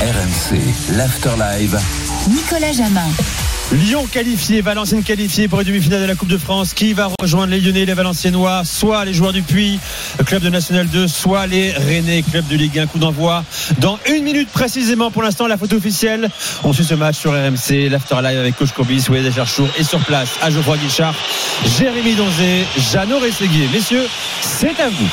RMC, l'Afterlive. Nicolas Jamin. Lyon qualifié, Valenciennes qualifié pour les demi-finales de la Coupe de France. Qui va rejoindre les Lyonnais, les Valenciennois? Soit les joueurs du Puy, club de National 2, soit les Rennais, club de Ligue 1. Coup d'envoi dans une minute précisément. Pour l'instant, la photo officielle. On suit ce match sur RMC, l'Afterlive avec Coach Courbis, Wade et sur place à Geoffroy Guichard, Jérémy Donzé, Jeannot Rességuier. Messieurs, c'est à vous.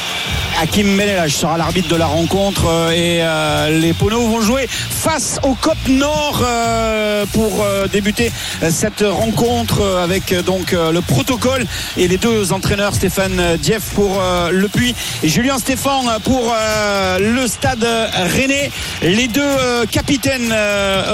Hakim Menelage sera l'arbitre de la rencontre euh, et euh, les Poneaux vont jouer face au COP Nord euh, pour débuter cette rencontre avec donc le protocole et les deux entraîneurs Stéphane Dieff pour le Puy et Julien Stéphane pour le stade Rennais. Les deux capitaines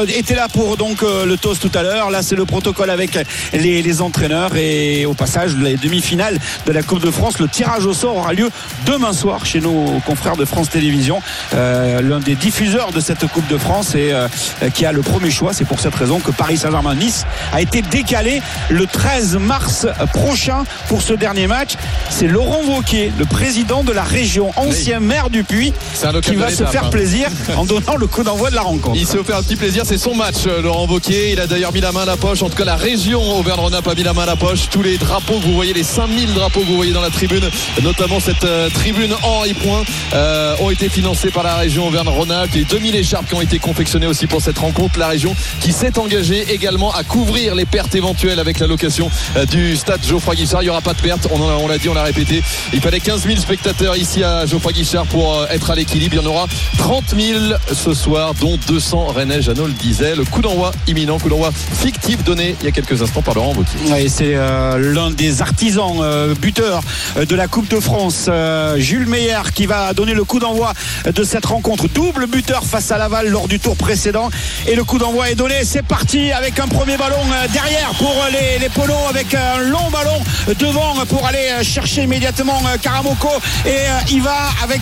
étaient là pour donc le toast tout à l'heure. Là c'est le protocole avec les, les entraîneurs et au passage les demi-finales de la Coupe de France. Le tirage au sort aura lieu demain soir chez nos confrères de France Télévisions, euh, l'un des diffuseurs de cette Coupe de France et euh, qui a le premier choix. C'est pour cette raison que Paris Saint-Germain-Nice a été décalé le 13 mars prochain pour ce dernier match. C'est Laurent Wauquiez, le président de la région, ancien maire du Puy, qui va se faire hein. plaisir en donnant le coup d'envoi de la rencontre. Il s'est offert un petit plaisir, c'est son match, euh, Laurent Wauquiez. Il a d'ailleurs mis la main à la poche. En tout cas, la région Auvergne-Rhône-Alpes a mis la main à la poche. Tous les drapeaux que vous voyez, les 5000 drapeaux que vous voyez dans la tribune, notamment cette tribune en et points euh, ont été financés par la région Auvergne-Rhône-Alpes. Les 2000 écharpes qui ont été confectionnées aussi pour cette rencontre. La région qui s'est engagée également à couvrir les pertes éventuelles avec la location euh, du stade Geoffroy Guichard. Il n'y aura pas de pertes. On, l'a dit, on l'a répété. Il fallait 15 000 spectateurs ici à Geoffroy Guichard pour euh, être à l'équilibre. Il y en aura 30 000 ce soir, dont 200 Rennais. Jeannot le disait. Le coup d'envoi imminent, coup d'envoi fictif donné il y a quelques instants par Laurent Vautier. c'est l'un des artisans buteurs de la Coupe de France, Jules Meyer qui va donner le coup d'envoi de cette rencontre. Double buteur face à Laval lors du tour précédent. Et le coup d'envoi est donné. C'est parti avec un premier ballon euh, derrière pour les, les polos avec un long ballon devant pour aller chercher immédiatement euh, Karamoko. Et euh, il va avec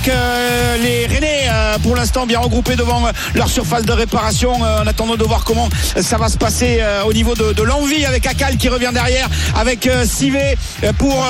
les Rennais pour l'instant bien regroupés devant leur surface de réparation en attendant de voir comment ça va se passer au niveau de, l'envie avec Akal qui revient derrière avec Sivé pour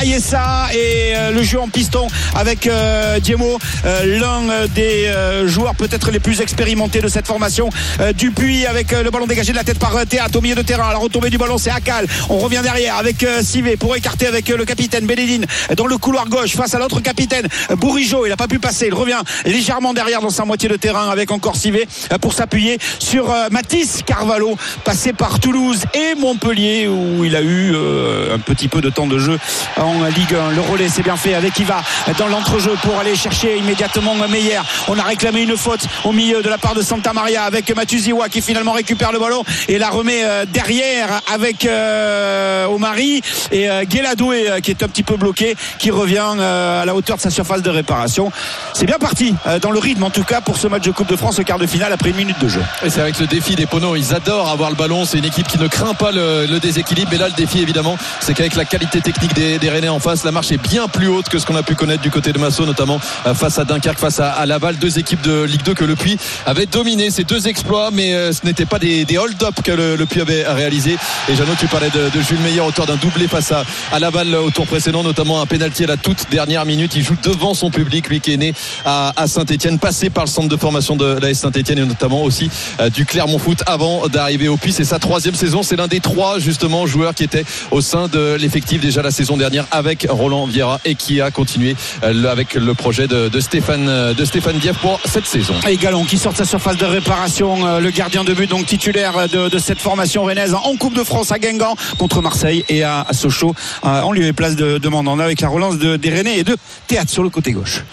Ayessa et le jeu en piston avec euh, Diemo, euh, l'un des euh, joueurs peut-être les plus expérimentés de cette formation. Dupuis avec le ballon dégagé de la tête par Au milieu de terrain. La retombée du ballon, c'est Akal. On revient derrière avec Sivé pour écarter avec le capitaine Bénédine dans le couloir gauche face à l'autre capitaine Bourigeau. Il n'a pas pu passer. Il revient légèrement derrière dans sa moitié de terrain avec encore Sivé pour s'appuyer sur Mathis Carvalho, passé par Toulouse et Montpellier où il a eu un petit peu de temps de jeu en Ligue 1. Le relais, c'est bien fait avec Iva dans l'entrejeu pour aller chercher immédiatement Meyer. On a réclamé une faute au milieu de la part de Santa Maria avec Matuziwa qui finalement récupère le ballon et la remet euh, derrière avec euh, Omari et euh, Guéladoué qui est un petit peu bloqué qui revient à la hauteur de sa surface de réparation. C'est bien parti dans le rythme en tout cas pour ce match de Coupe de France au quart de finale après une minute de jeu. Et c'est avec le défi des Pono, ils adorent avoir le ballon. C'est une équipe qui ne craint pas le, déséquilibre. Mais là, le défi évidemment, c'est qu'avec la qualité technique des, des Rennais en face, la marche est bien plus haute que ce qu'on a pu connaître du côté de Massot notamment euh, face à Dunkerque, face à, Laval, deux équipes de Ligue 2 que le Puy avait dominé. Ces deux exploits, mais euh, ce n'était pas des, hold-up que le, Puy avait réalisé. Et Jeannot, tu parlais de, Jules Meyer, auteur d'un doublé face à, Laval au tour précédent, notamment un pénalty à la toute dernière minute. Il joue devant son public, lui qui est né à, Saint-Etienne, passé par le centre de formation de la Saint-Etienne et notamment aussi euh, du Clermont Foot avant d'arriver au Puy. C'est sa troisième saison. C'est l'un des trois justement joueurs qui étaient au sein de l'effectif déjà la saison dernière avec Roland Vieira et qui a continué avec le projet de, Stéphane de Stéphane Dieff pour cette saison. Et Galon qui sort de sa surface de réparation, euh, le gardien de but donc titulaire de, cette formation rennaise en Coupe de France à Guingamp contre Marseille et à, Sochaux euh, en lieu et place de, de Mandanda avec la relance de, des Rennais et de Théâtre sur le côté gauche.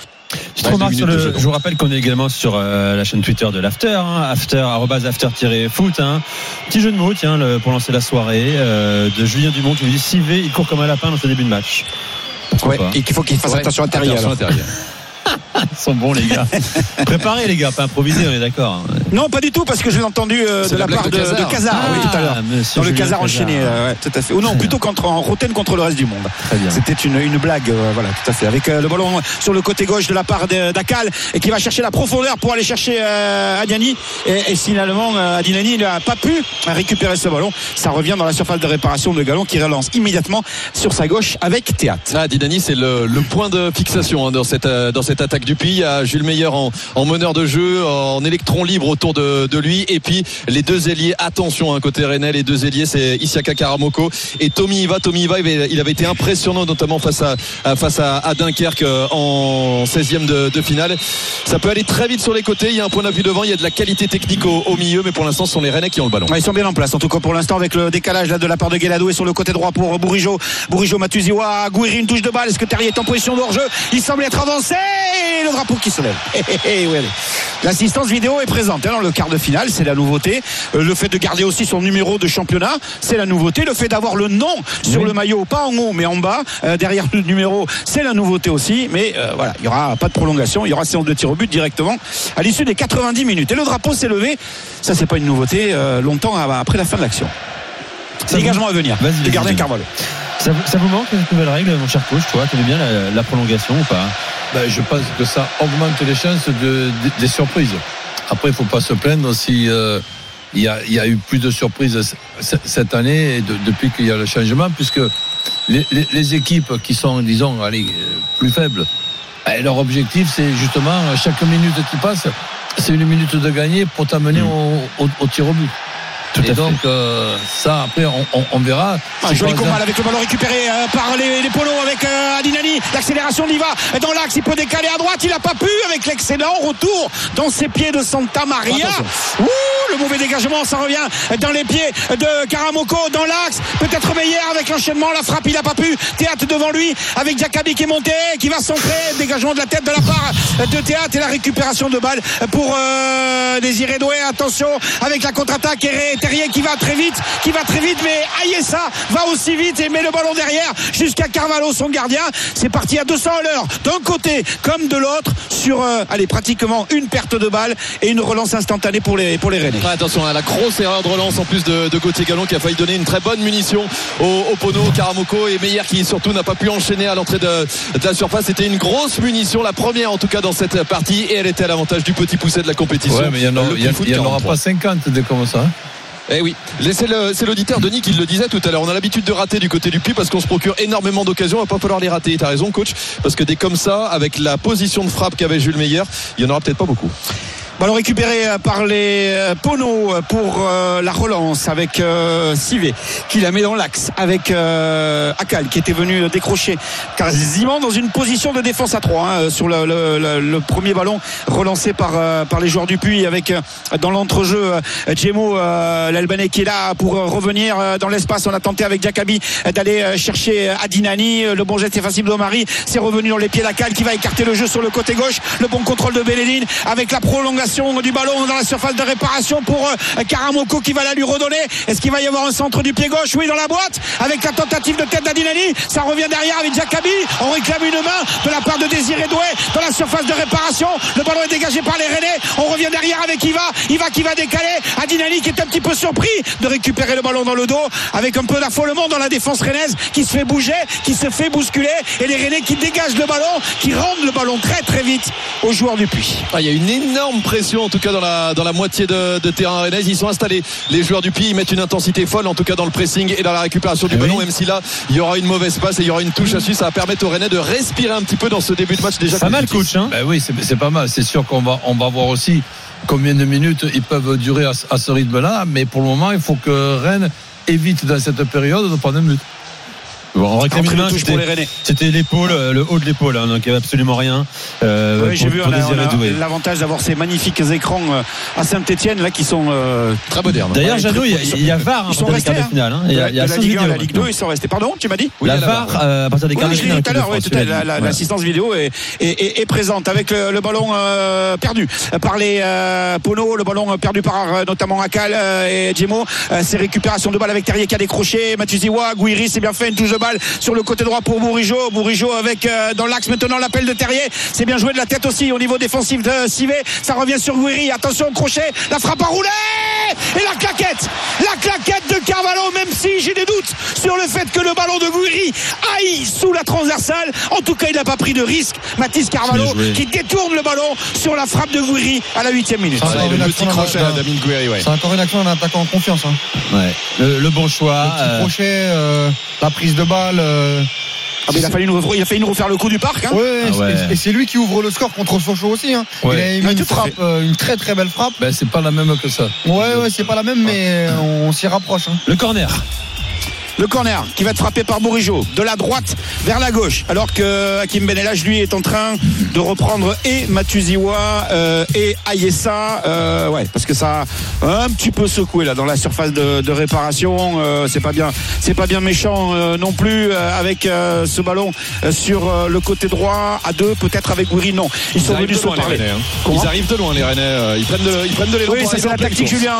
Je, vous rappelle qu'on est également sur euh, la chaîne Twitter de l'After, hein, after, after-foot. Hein. Petit jeu de mots, tiens, pour lancer la soirée, de Julien Dumont qui nous dit Sivé, il court comme un lapin dans ce début de match. Ouais, et qu'il faut qu'il fasse attention à Terrier. Ils sont bons, les gars. Préparez, les gars, pas improviser, on est d'accord. Non, pas du tout, parce que je l'ai entendu euh, de la la part de, de Cazard. Oui, Ah, tout à l'heure. monsieur Dans le Cazard. enchaîné, euh, ouais, tout à fait. Ou non, plutôt contre, en rotaine contre le reste du monde. Très bien. C'était une, une blague, euh, voilà, tout à fait. Avec euh, le ballon sur le côté gauche de la part d'Akal et qui va chercher la profondeur pour aller chercher euh, Adiani. Et, et finalement, euh, Adinani n'a pas pu récupérer ce ballon. Ça revient dans la surface de réparation de Galon qui relance immédiatement sur sa gauche avec Théâtre. Ah, Didani, c'est le, le point de fixation hein, dans, cette, euh, dans cette attaque du Puy. Il y a Jules Meyer en, en meneur de jeu, en électron libre autour de, lui. Et puis les deux ailiers, attention, hein, côté Rennais, les deux ailiers, c'est Isiaka Karamoko et Tommy Iva. Tommy Iva, il avait, été impressionnant, notamment face à, Dunkerque euh, en 16e de, finale. Ça peut aller très vite sur les côtés. Il y a un point d'appui devant, il y a de la qualité technique au, milieu, mais pour l'instant, ce sont les Rennais qui ont le ballon. Ils sont bien en place, en tout cas pour l'instant, avec le décalage là, de la part de Guelado et sur le côté droit pour Bourigeau. Bourigeau, Matuziwa, Gouiri, une touche de balle. Est-ce que Terrier est en position de hors-jeu? Il semble être avancé et le drapeau qui se lève. Hé, ouais, allez. L'assistance vidéo est présente hein, dans le quart de finale, c'est la nouveauté. Euh, le fait de garder aussi son numéro de championnat, c'est la nouveauté. Le fait d'avoir le nom sur le maillot, pas en haut mais en bas, euh, derrière le numéro, c'est la nouveauté aussi. Mais euh, voilà, il n'y aura pas de prolongation, il y aura séance de tir au but directement à l'issue des 90 minutes. Et le drapeau s'est levé. Ça, c'est pas une nouveauté. longtemps après la fin de l'action. Ça Dégagement à venir. Vas-y, de vas-y, gardien. Ça, vous- ça vous manque, cette nouvelle règle, mon cher coach Toi, tu bien la, la prolongation ou pas? Ben, je pense que ça augmente les chances de, de- des surprises. Après, il faut pas se plaindre si euh, il y, a, il y a eu plus de surprises cette année et de- depuis qu'il y a le changement, puisque les, les- les équipes qui sont, disons, allez, euh, plus faibles, ben, leur objectif, c'est justement chaque minute qui passe, c'est une minute de gagner pour t'amener au, au- au tir au but. Tout et donc, euh, ça, après, on, on- on verra. Un Si, joli combat exemple- avec le ballon récupéré euh, par les, les polos avec euh, Adinani. L'accélération d'Iva dans l'axe. Il peut décaler à droite. Il n'a pas pu avec l'excellent retour dans ses pieds de Santa Maria. Ouh, le mauvais dégagement. Ça revient dans les pieds de Karamoko dans l'axe. Peut-être Meyer avec l'enchaînement. La frappe, il n'a pas pu. Théâtre devant lui avec Jacabi qui est monté, qui va centrer. Dégagement de la tête de la part de Théâtre et la récupération de balle pour euh, Désiré Doué. Attention avec la contre-attaque. Et Terrier qui va très vite, qui va très vite, mais Ayessa va aussi vite et met le ballon derrière jusqu'à Carvalho, son gardien. C'est parti à 200 à l'heure, d'un côté comme de l'autre, sur euh, allez, pratiquement une perte de balle et une relance instantanée pour les, pour les Rennais. Attention à la grosse erreur de relance en plus de, de Gauthier Gallon qui a failli donner une très bonne munition au, au Pono, Karamoko et Meyer qui surtout n'a pas pu enchaîner à l'entrée de, de la surface. C'était une grosse munition, la première en tout cas dans cette partie et elle était à l'avantage du petit pousset de la compétition. Ouais, mais il n'y en, aura- Le il y en- coup de il y en aura 43. pas 50 des comme ça. hein. Eh oui, c'est l'auditeur Denis qui le disait tout à l'heure. On a l'habitude de rater du côté du puits parce qu'on se procure énormément d'occasions. Il va pas falloir les rater. T'as raison, coach, parce que des comme ça, avec la position de frappe qu'avait Jules Meyer, il y en aura peut-être pas beaucoup. Ballon récupéré euh, par les euh, Pono euh, pour la relance avec Sivé qui la met dans l'axe avec Akal qui était venu décrocher quasiment dans une position de défense à 3 sur le, premier ballon relancé par, les joueurs du Puy avec dans l'entrejeu Djemo l'Albanais qui est là pour revenir dans l'espace. On a tenté avec Jacabi d'aller chercher Adinani. Le bon geste est facile d'Omari. C'est revenu dans les pieds d'Akal qui va écarter le jeu sur le côté gauche. Le bon contrôle de Belledine avec la prolongation du ballon dans la surface de réparation pour euh, Karamoko qui va la lui redonner. Est-ce qu'il va y avoir un centre du pied gauche? Oui dans la boîte avec la tentative de tête d'Adinani ça revient derrière avec Jacabi on réclame une main de la part de Désiré Doué dans la surface de réparation. Le ballon est dégagé par les Rennais. On revient derrière avec Iva. Iva qui va décaler. Adinani qui est un petit peu surpris de récupérer le ballon dans le dos avec un peu d'affolement dans la défense rennaise qui se fait bouger qui se fait bousculer. Et les Rennais qui dégagent le ballon qui rendent le ballon très très vite aux joueurs du Puy. Ah, il y a une énorme pression en tout cas dans la, dans la moitié de, de terrain rennais. Ils sont installés. Les joueurs du Puy ils mettent une intensité folle en tout cas dans le pressing et dans la récupération du Eh ballon. oui. Même si là il y aura une mauvaise passe et il y aura une touche à suivre, ça va permettre aux Rennais de respirer un petit peu dans ce début de match déjà. Pas mal, coach. Hein Ben oui, c'est c'est pas mal. C'est sûr qu'on va, on va voir aussi combien de minutes ils peuvent durer à, ce- à ce rythme-là. Mais pour le moment, il faut que Rennes évite dans cette période de prendre un but. Bon, pour c'était- les Rennais C'était l'épaule, euh, le haut de l'épaule, hein, donc il n'y avait absolument rien. Euh, Oui, j'ai vu, l'avantage d'avoir ces magnifiques écrans euh, à Saint-Etienne là qui sont euh, Très moderne. D'ailleurs, Jeannot, il y a- y VAR hein, ils sont restés, finale. hein. de Il y a, la, il y a de la Ligue 1 à la vidéos Ligue 2 maintenant. ils sont restés pardon tu m'as dit Oui, la il y a la VAR, euh, à partir des quarts de finale. dit tout à l'heure, l'assistance vidéo est, présente avec le, ballon perdu par les Pono, le ballon perdu par notamment Akal et Djemo. Euh, c'est récupération de balle avec Terrier qui a décroché, Matuziwa, Gouiri, c'est bien fait, une touche de balle sur le côté droit pour Bourigeau. Bourigeau avec euh, dans l'axe maintenant l'appel de Terrier. C'est bien joué de la tête aussi au niveau défensif de Sivé. Ça revient sur Guiri. Attention au crochet. La frappe à rouler. Et la claquette. La claquette de Carvalho, même si j'ai des doutes sur le fait que le ballon de Guiri aille sous la transversale. En tout cas, il n'a pas pris de risque. Mathis Carvalho qui détourne le ballon sur la frappe de Guiri à la huitième minute. Ah, le petit crochet Gouiri, ouais. C'est encore une action d'un attaquant en confiance. Hein. Ouais. Le, le bon choix. Le petit euh, crochet, euh, la prise de balle. euh, Ah, mais il, a fallu nous, il a fallu nous refaire le coup du parc. hein. ouais, Ah et- ouais. Et, c'est lui qui ouvre le score contre Sochaux aussi. Hein. Ouais. Il a mis Ouais, une frappe, euh, une très très belle frappe. Ben, c'est pas la même que ça. Ouais, ouais, c'est pas la même, mais on s'y rapproche. Hein. le corner. Le corner qui va être frappé par Bourigeau de la droite vers la gauche alors que Hakim Benelage lui est en train de reprendre et Matuziwa euh, et Ayessa euh, ouais parce que ça a un petit peu secoué là dans la surface de, de réparation euh, c'est pas bien c'est pas bien méchant non plus avec ce ballon sur le côté droit à deux peut-être avec Gouiri non ils sont venus se parler Rennais, hein. Ils arrivent de loin, les Rennais. Ils prennent de, ils prennent de l'élan oui, ça c'est la tactique. Julien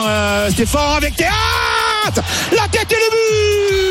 Stéphane avec Théâtre La tête et le but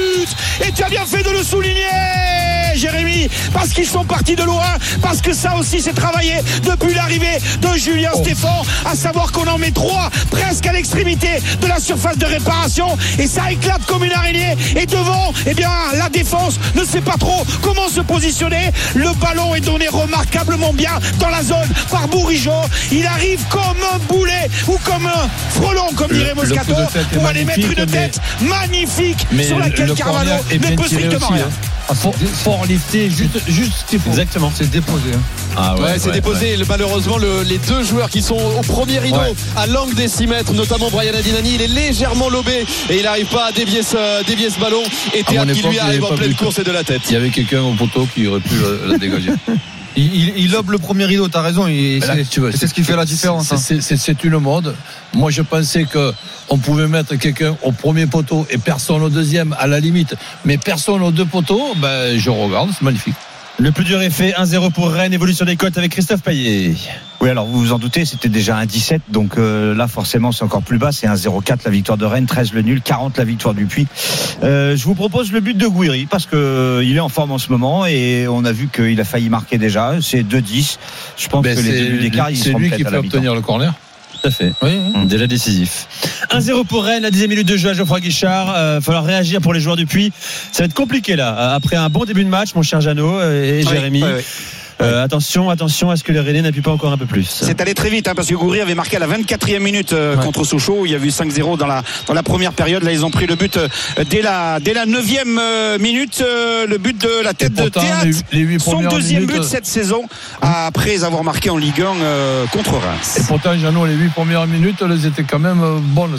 Et tu as bien fait de le souligner Jérémy parce qu'ils sont partis de loin parce que ça aussi c'est travaillé depuis l'arrivée de Julien Stéphane à savoir qu'on en met trois presque à l'extrémité de la surface de réparation et ça éclate comme une araignée et devant eh bien la défense ne sait pas trop comment se positionner. Le ballon est donné remarquablement bien dans la zone par Bourigeau. Il arrive comme un boulet ou comme un frelon comme Le- dirait Moscato. pour aller mettre une mais- tête magnifique Mais sur laquelle le Carvalho ne peut strictement rien. hein. Fort, fort lifté, juste, juste ce qu'il faut. Exactement. C'est déposé. hein. Ah Ouais, c'est déposé. Le- Malheureusement, le- les deux joueurs qui sont au premier rideau, Ouais. à l'angle des 6 mètres, notamment Brian Adinani, il est légèrement lobé et il n'arrive pas à dévier ce, dévier ce ballon. Et À Théâtre qui époque, lui arrive en pleine course et de la tête. Il y avait quelqu'un au poteau qui aurait pu la dégager. Il, il, il lobe le premier rideau, t'as raison. c'est ce qui fait la différence. c'est- hein. C'est une mode. Moi, je pensais que on pouvait mettre quelqu'un au premier poteau et personne au deuxième, à la limite. Mais personne aux deux poteaux, ben, je regarde, c'est magnifique. Le plus dur est fait, 1-0 pour Rennes, évolution des cotes avec Christophe Payet. Oui, alors vous vous en doutez, c'était déjà un 17, donc euh, là forcément c'est encore plus bas, c'est un 0,4 la victoire de Rennes, 13 le nul, 40 la victoire du Puy. Euh, je vous propose le but de Gouiri parce que euh, il est en forme en ce moment et on a vu qu'il a failli marquer déjà, c'est 2-10. Je pense Ben, que les débuts d'écart ils c'est lui qui peut obtenir le corner. Tout à fait. Oui, oui. Déjà décisif. 1-0 pour Rennes, la 10 minute de jeu à Geoffroy Guichard. Euh, falloir réagir pour les joueurs du Puy. Ça va être compliqué là. Après un bon début de match, mon cher Jeannot euh, et Jérémy. Euh, attention, attention à ce que les Rennais n'appuient pas encore un peu plus. C'est allé très vite hein, parce que Goury avait marqué à la 24e minute euh, Ouais. contre Sochaux. Il y a eu 5-0 dans la dans la première période. Là, ils ont pris le but euh, dès la dès la 9e euh, minute. le but de la tête de Théâtre. les les Son deuxième minutes- but cette saison après avoir marqué en Ligue 1 euh, contre Reims. Et pourtant, Jeannot, les huit premières minutes, elles étaient quand même bonnes.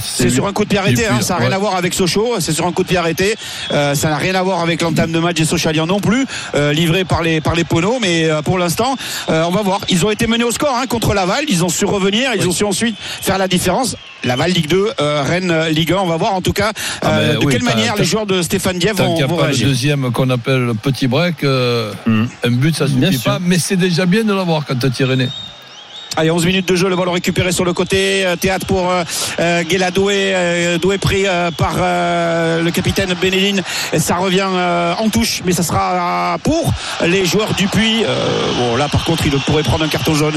C'est sur un coup de pied arrêté, hein, ça n'a rien Ouais. à voir avec Sochaux, c'est sur un coup de pied arrêté. Ça n'a rien à voir avec l'entame de match des Sochaliens non plus, livré par les par les Mais euh, pour l'instant, euh, on va voir. Ils ont été menés au score hein, contre Laval, ils ont su revenir, ils ont su ensuite faire la différence. Laval Ligue 2, euh, Rennes Ligue 1, on va voir en tout cas Ah euh, ben de oui, quelle manière les joueurs de Stéphane Diev vont, n'y a vont pas le réagir. deuxième qu'on appelle le petit break, euh, Mm. un but ça Bien suffit sûr. pas, mais c'est déjà bien de l'avoir quand tu René. Allez, 11 minutes de jeu, le ballon récupéré sur le côté. euh, Théâtre pour euh, euh, Guéla Doué, euh, pris par le capitaine Bénéline. Et ça revient en touche, mais ça sera pour les joueurs du. Euh, bon, là, par contre, il pourrait prendre un carton jaune.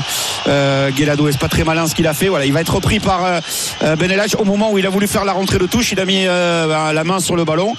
Euh, Guéla Doué, c'est pas très malin ce qu'il a fait. Voilà, il va être repris par Benelach au moment où il a voulu faire la rentrée de touche. Il a mis ben, la main sur le ballon.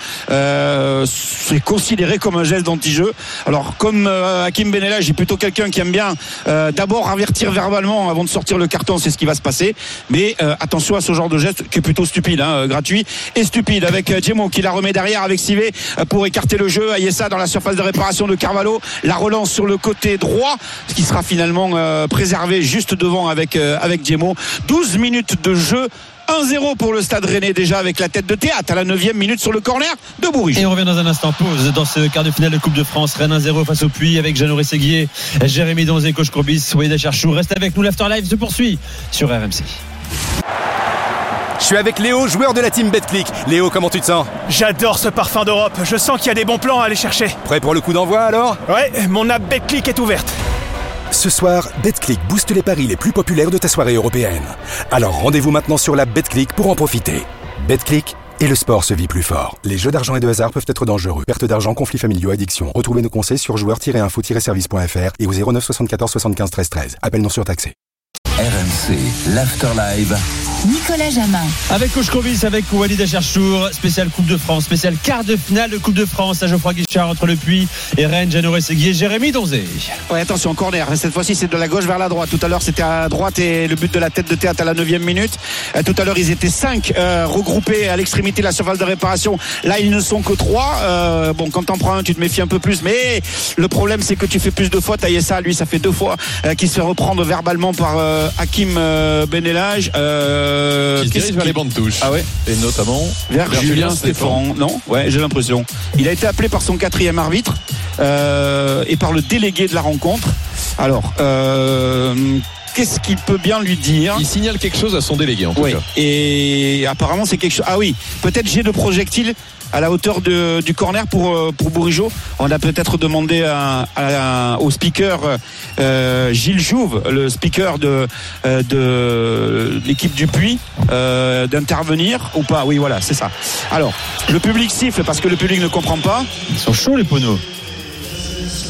C'est considéré comme un geste d'anti-jeu. Alors, comme Hakim Benelach est plutôt quelqu'un qui aime bien d'abord avertir verbalement avant de sortir le carton, c'est ce qui va se passer. Mais euh, attention à ce genre de geste qui est plutôt stupide, hein, euh, gratuit et stupide. Avec euh, Djemo qui la remet derrière avec Sivé pour écarter le jeu. Ayessa dans la surface de réparation de Carvalho. La relance sur le côté droit, ce qui sera finalement préservé juste devant avec euh, avec Djemo. 12 minutes de jeu. 1-0 pour le stade rennais déjà avec la tête de théâtre à la 9 minute sur le corner de Bourges. Et on revient dans un instant pause dans ce quart de finale de Coupe de France. Rennes 1-0 face au Puy avec Jeannot Rességuier, Jérémy Donzé, Coach Courbis, Weda Cherchou. Reste avec nous, l'Afterlife se poursuit sur RMC. Je suis avec Léo, joueur de la team BetClick. Léo, comment tu te sens? J'adore ce parfum d'Europe. Je sens qu'il y a des bons plans à aller chercher. Prêt pour le coup d'envoi alors? Ouais, mon app BetClick est ouverte. Ce soir, BetClick booste les paris les plus populaires de ta soirée européenne. Alors rendez-vous maintenant sur la BetClick pour en profiter. BetClick et le sport se vit plus fort. Les jeux d'argent et de hasard peuvent être dangereux. Perte d'argent, conflits familiaux, addiction. Retrouvez nos conseils sur joueurs-info-service.fr et au 09 74 75 13 13. Appel non surtaxé. RMC, l'Afterlive. Nicolas Jamin. Avec Coach Covis, avec Walid Acharchour, spécial Coupe de France, spécial quart de finale de Coupe de France à Geoffroy Guichard entre le Puy et Rennes, Jeannot Seguier et Jérémy Donzé. Ouais, attention, corner. Cette fois-ci, c'est de la gauche vers la droite. Tout à l'heure, c'était à droite et le but de la tête de théâtre à la 9 minute. Euh, tout à l'heure, ils étaient 5 regroupés à l'extrémité de la surface de réparation. Là, ils ne sont que 3. bon, quand t'en prends un, tu te méfies un peu plus. Mais le problème, c'est que tu fais plus de fautes. Aïessa, lui, ça fait deux fois euh, qu'il se fait reprendre verbalement par euh, Hakim euh, Benelage. Euh, Qui se dirige vers les bandes touches. Ah ouais Et notamment vers, Julien Stéphane. Non, ouais, j'ai l'impression. Il a été appelé par son quatrième arbitre euh, et par le délégué de la rencontre. Alors, euh, qu'est-ce qu'il peut bien lui dire Il signale quelque chose à son délégué en tout Oui. cas. Et apparemment, c'est quelque chose. Ah oui, peut-être jet de projectile à la hauteur du corner pour, euh, pour. On a peut-être demandé au speaker euh, Gilles Jouve, le speaker de, euh, de l'équipe du Puy, d'intervenir ou pas. Oui, voilà, c'est ça. Alors, le public siffle parce que le public ne comprend pas. Ils sont chauds les poneaux.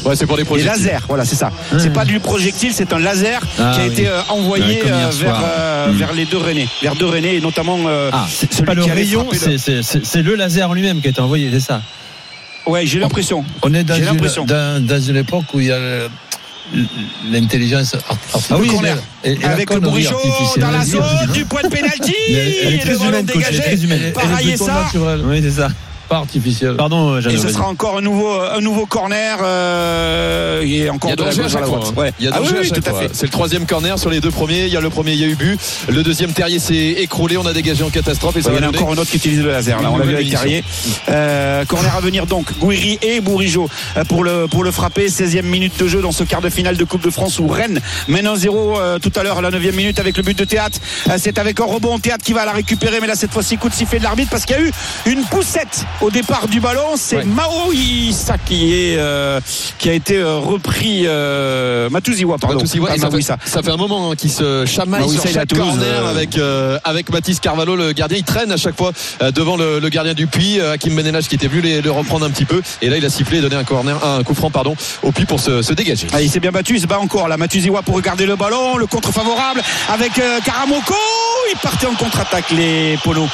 Ouais, c'est pour des Des projets. lasers, voilà, c'est ça. C'est pas du projectile, c'est un laser Ah qui a oui. été euh, envoyé euh, vers, euh, Mm. vers les deux Rennais, vers deux Rennais et notamment. euh, Ah, c'est pas le rayon, c'est- le- laser en lui-même qui a été envoyé, c'est ça? Ouais, j'ai l'impression. On est dans une, l'impression. dans, dans une époque où il y a le- l'intelligence. Ah oui. Et- et Avec le Bourigeau dans la zone du point de pénalty. Mais elle- elle est Et très le humaine, coach, elle est dégagé très humaine. Elle est par Oui, c'est ça. Pas artificielle. Pardon, euh, Et ce sera encore un nouveau, un nouveau corner. euh, et Il y encore a de la danger à chaque la fois. droite. hein. Ouais. Il y a Ah oui, à chaque tout à fois. fait. C'est le troisième corner sur les deux premiers. Il y a le premier, il y a eu but. Le deuxième, Terrier s'est écroulé. On a dégagé en catastrophe et ça Il y en a encore un autre qui utilise le laser. Là, on l'a vu avec Carrier. Euh, corner à venir donc. Gouiri et Bourigeau pour le, pour le frapper. 16e minute de jeu dans ce quart de finale de Coupe de France où Rennes mène 1-0 euh, tout à l'heure à la 9e minute avec le but de Théâtre. Euh, c'est avec un rebond Théâtre qui va la récupérer. Mais là, cette fois-ci, coup de sifflet de l'arbitre parce qu'il y a eu une poussette au départ du ballon. C'est Ouais. Mao Issa qui, est, euh, qui a été euh, repris. Euh, Matouziwa, pardon. Matouziwa, Pas et ça, fait, Maouissa. ça fait un moment hein, qu'il se chamaille Maouissa, sur il a chaque Toulouse, corner euh, avec, euh, avec Mathis Carvalho, le gardien. Il traîne à chaque fois devant le, le gardien du euh, Hakim Benelage qui était venu les- le reprendre un petit peu. Et là, il a sifflé et donné un, corner, un coup franc pardon, au Puy pour se, se dégager. Ah, il s'est bien battu, il se bat encore là. Matuziwa pour regarder le ballon, le contre favorable avec Karamoko. Il partait en contre-attaque les polos.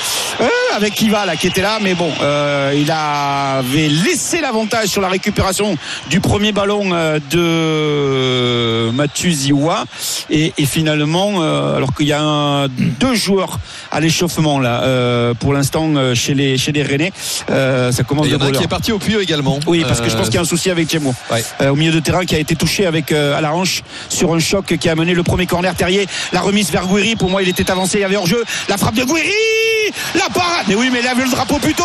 Avec Kiva là qui était là, mais bon, euh, il avait laissé l'avantage sur la récupération du premier ballon euh, de Matuziwa et, et finalement, euh, alors qu'il y a un- deux joueurs à l'échauffement là euh, pour l'instant euh, chez les chez les Rennais, euh, ça commence Et il y de en a un voleur. qui est parti au Puy également. Oui, parce que je Euh, pense qu'il y a un souci avec. Ouais. Euh, au milieu de terrain qui a été touché avec euh, à la hanche sur un choc qui a mené le premier corner Terrier. La remise vers Gouiri. Pour moi, il était avancé, il y avait hors-jeu. La frappe de Gouiri La parade Mais oui, mais il a vu le drapeau plus tôt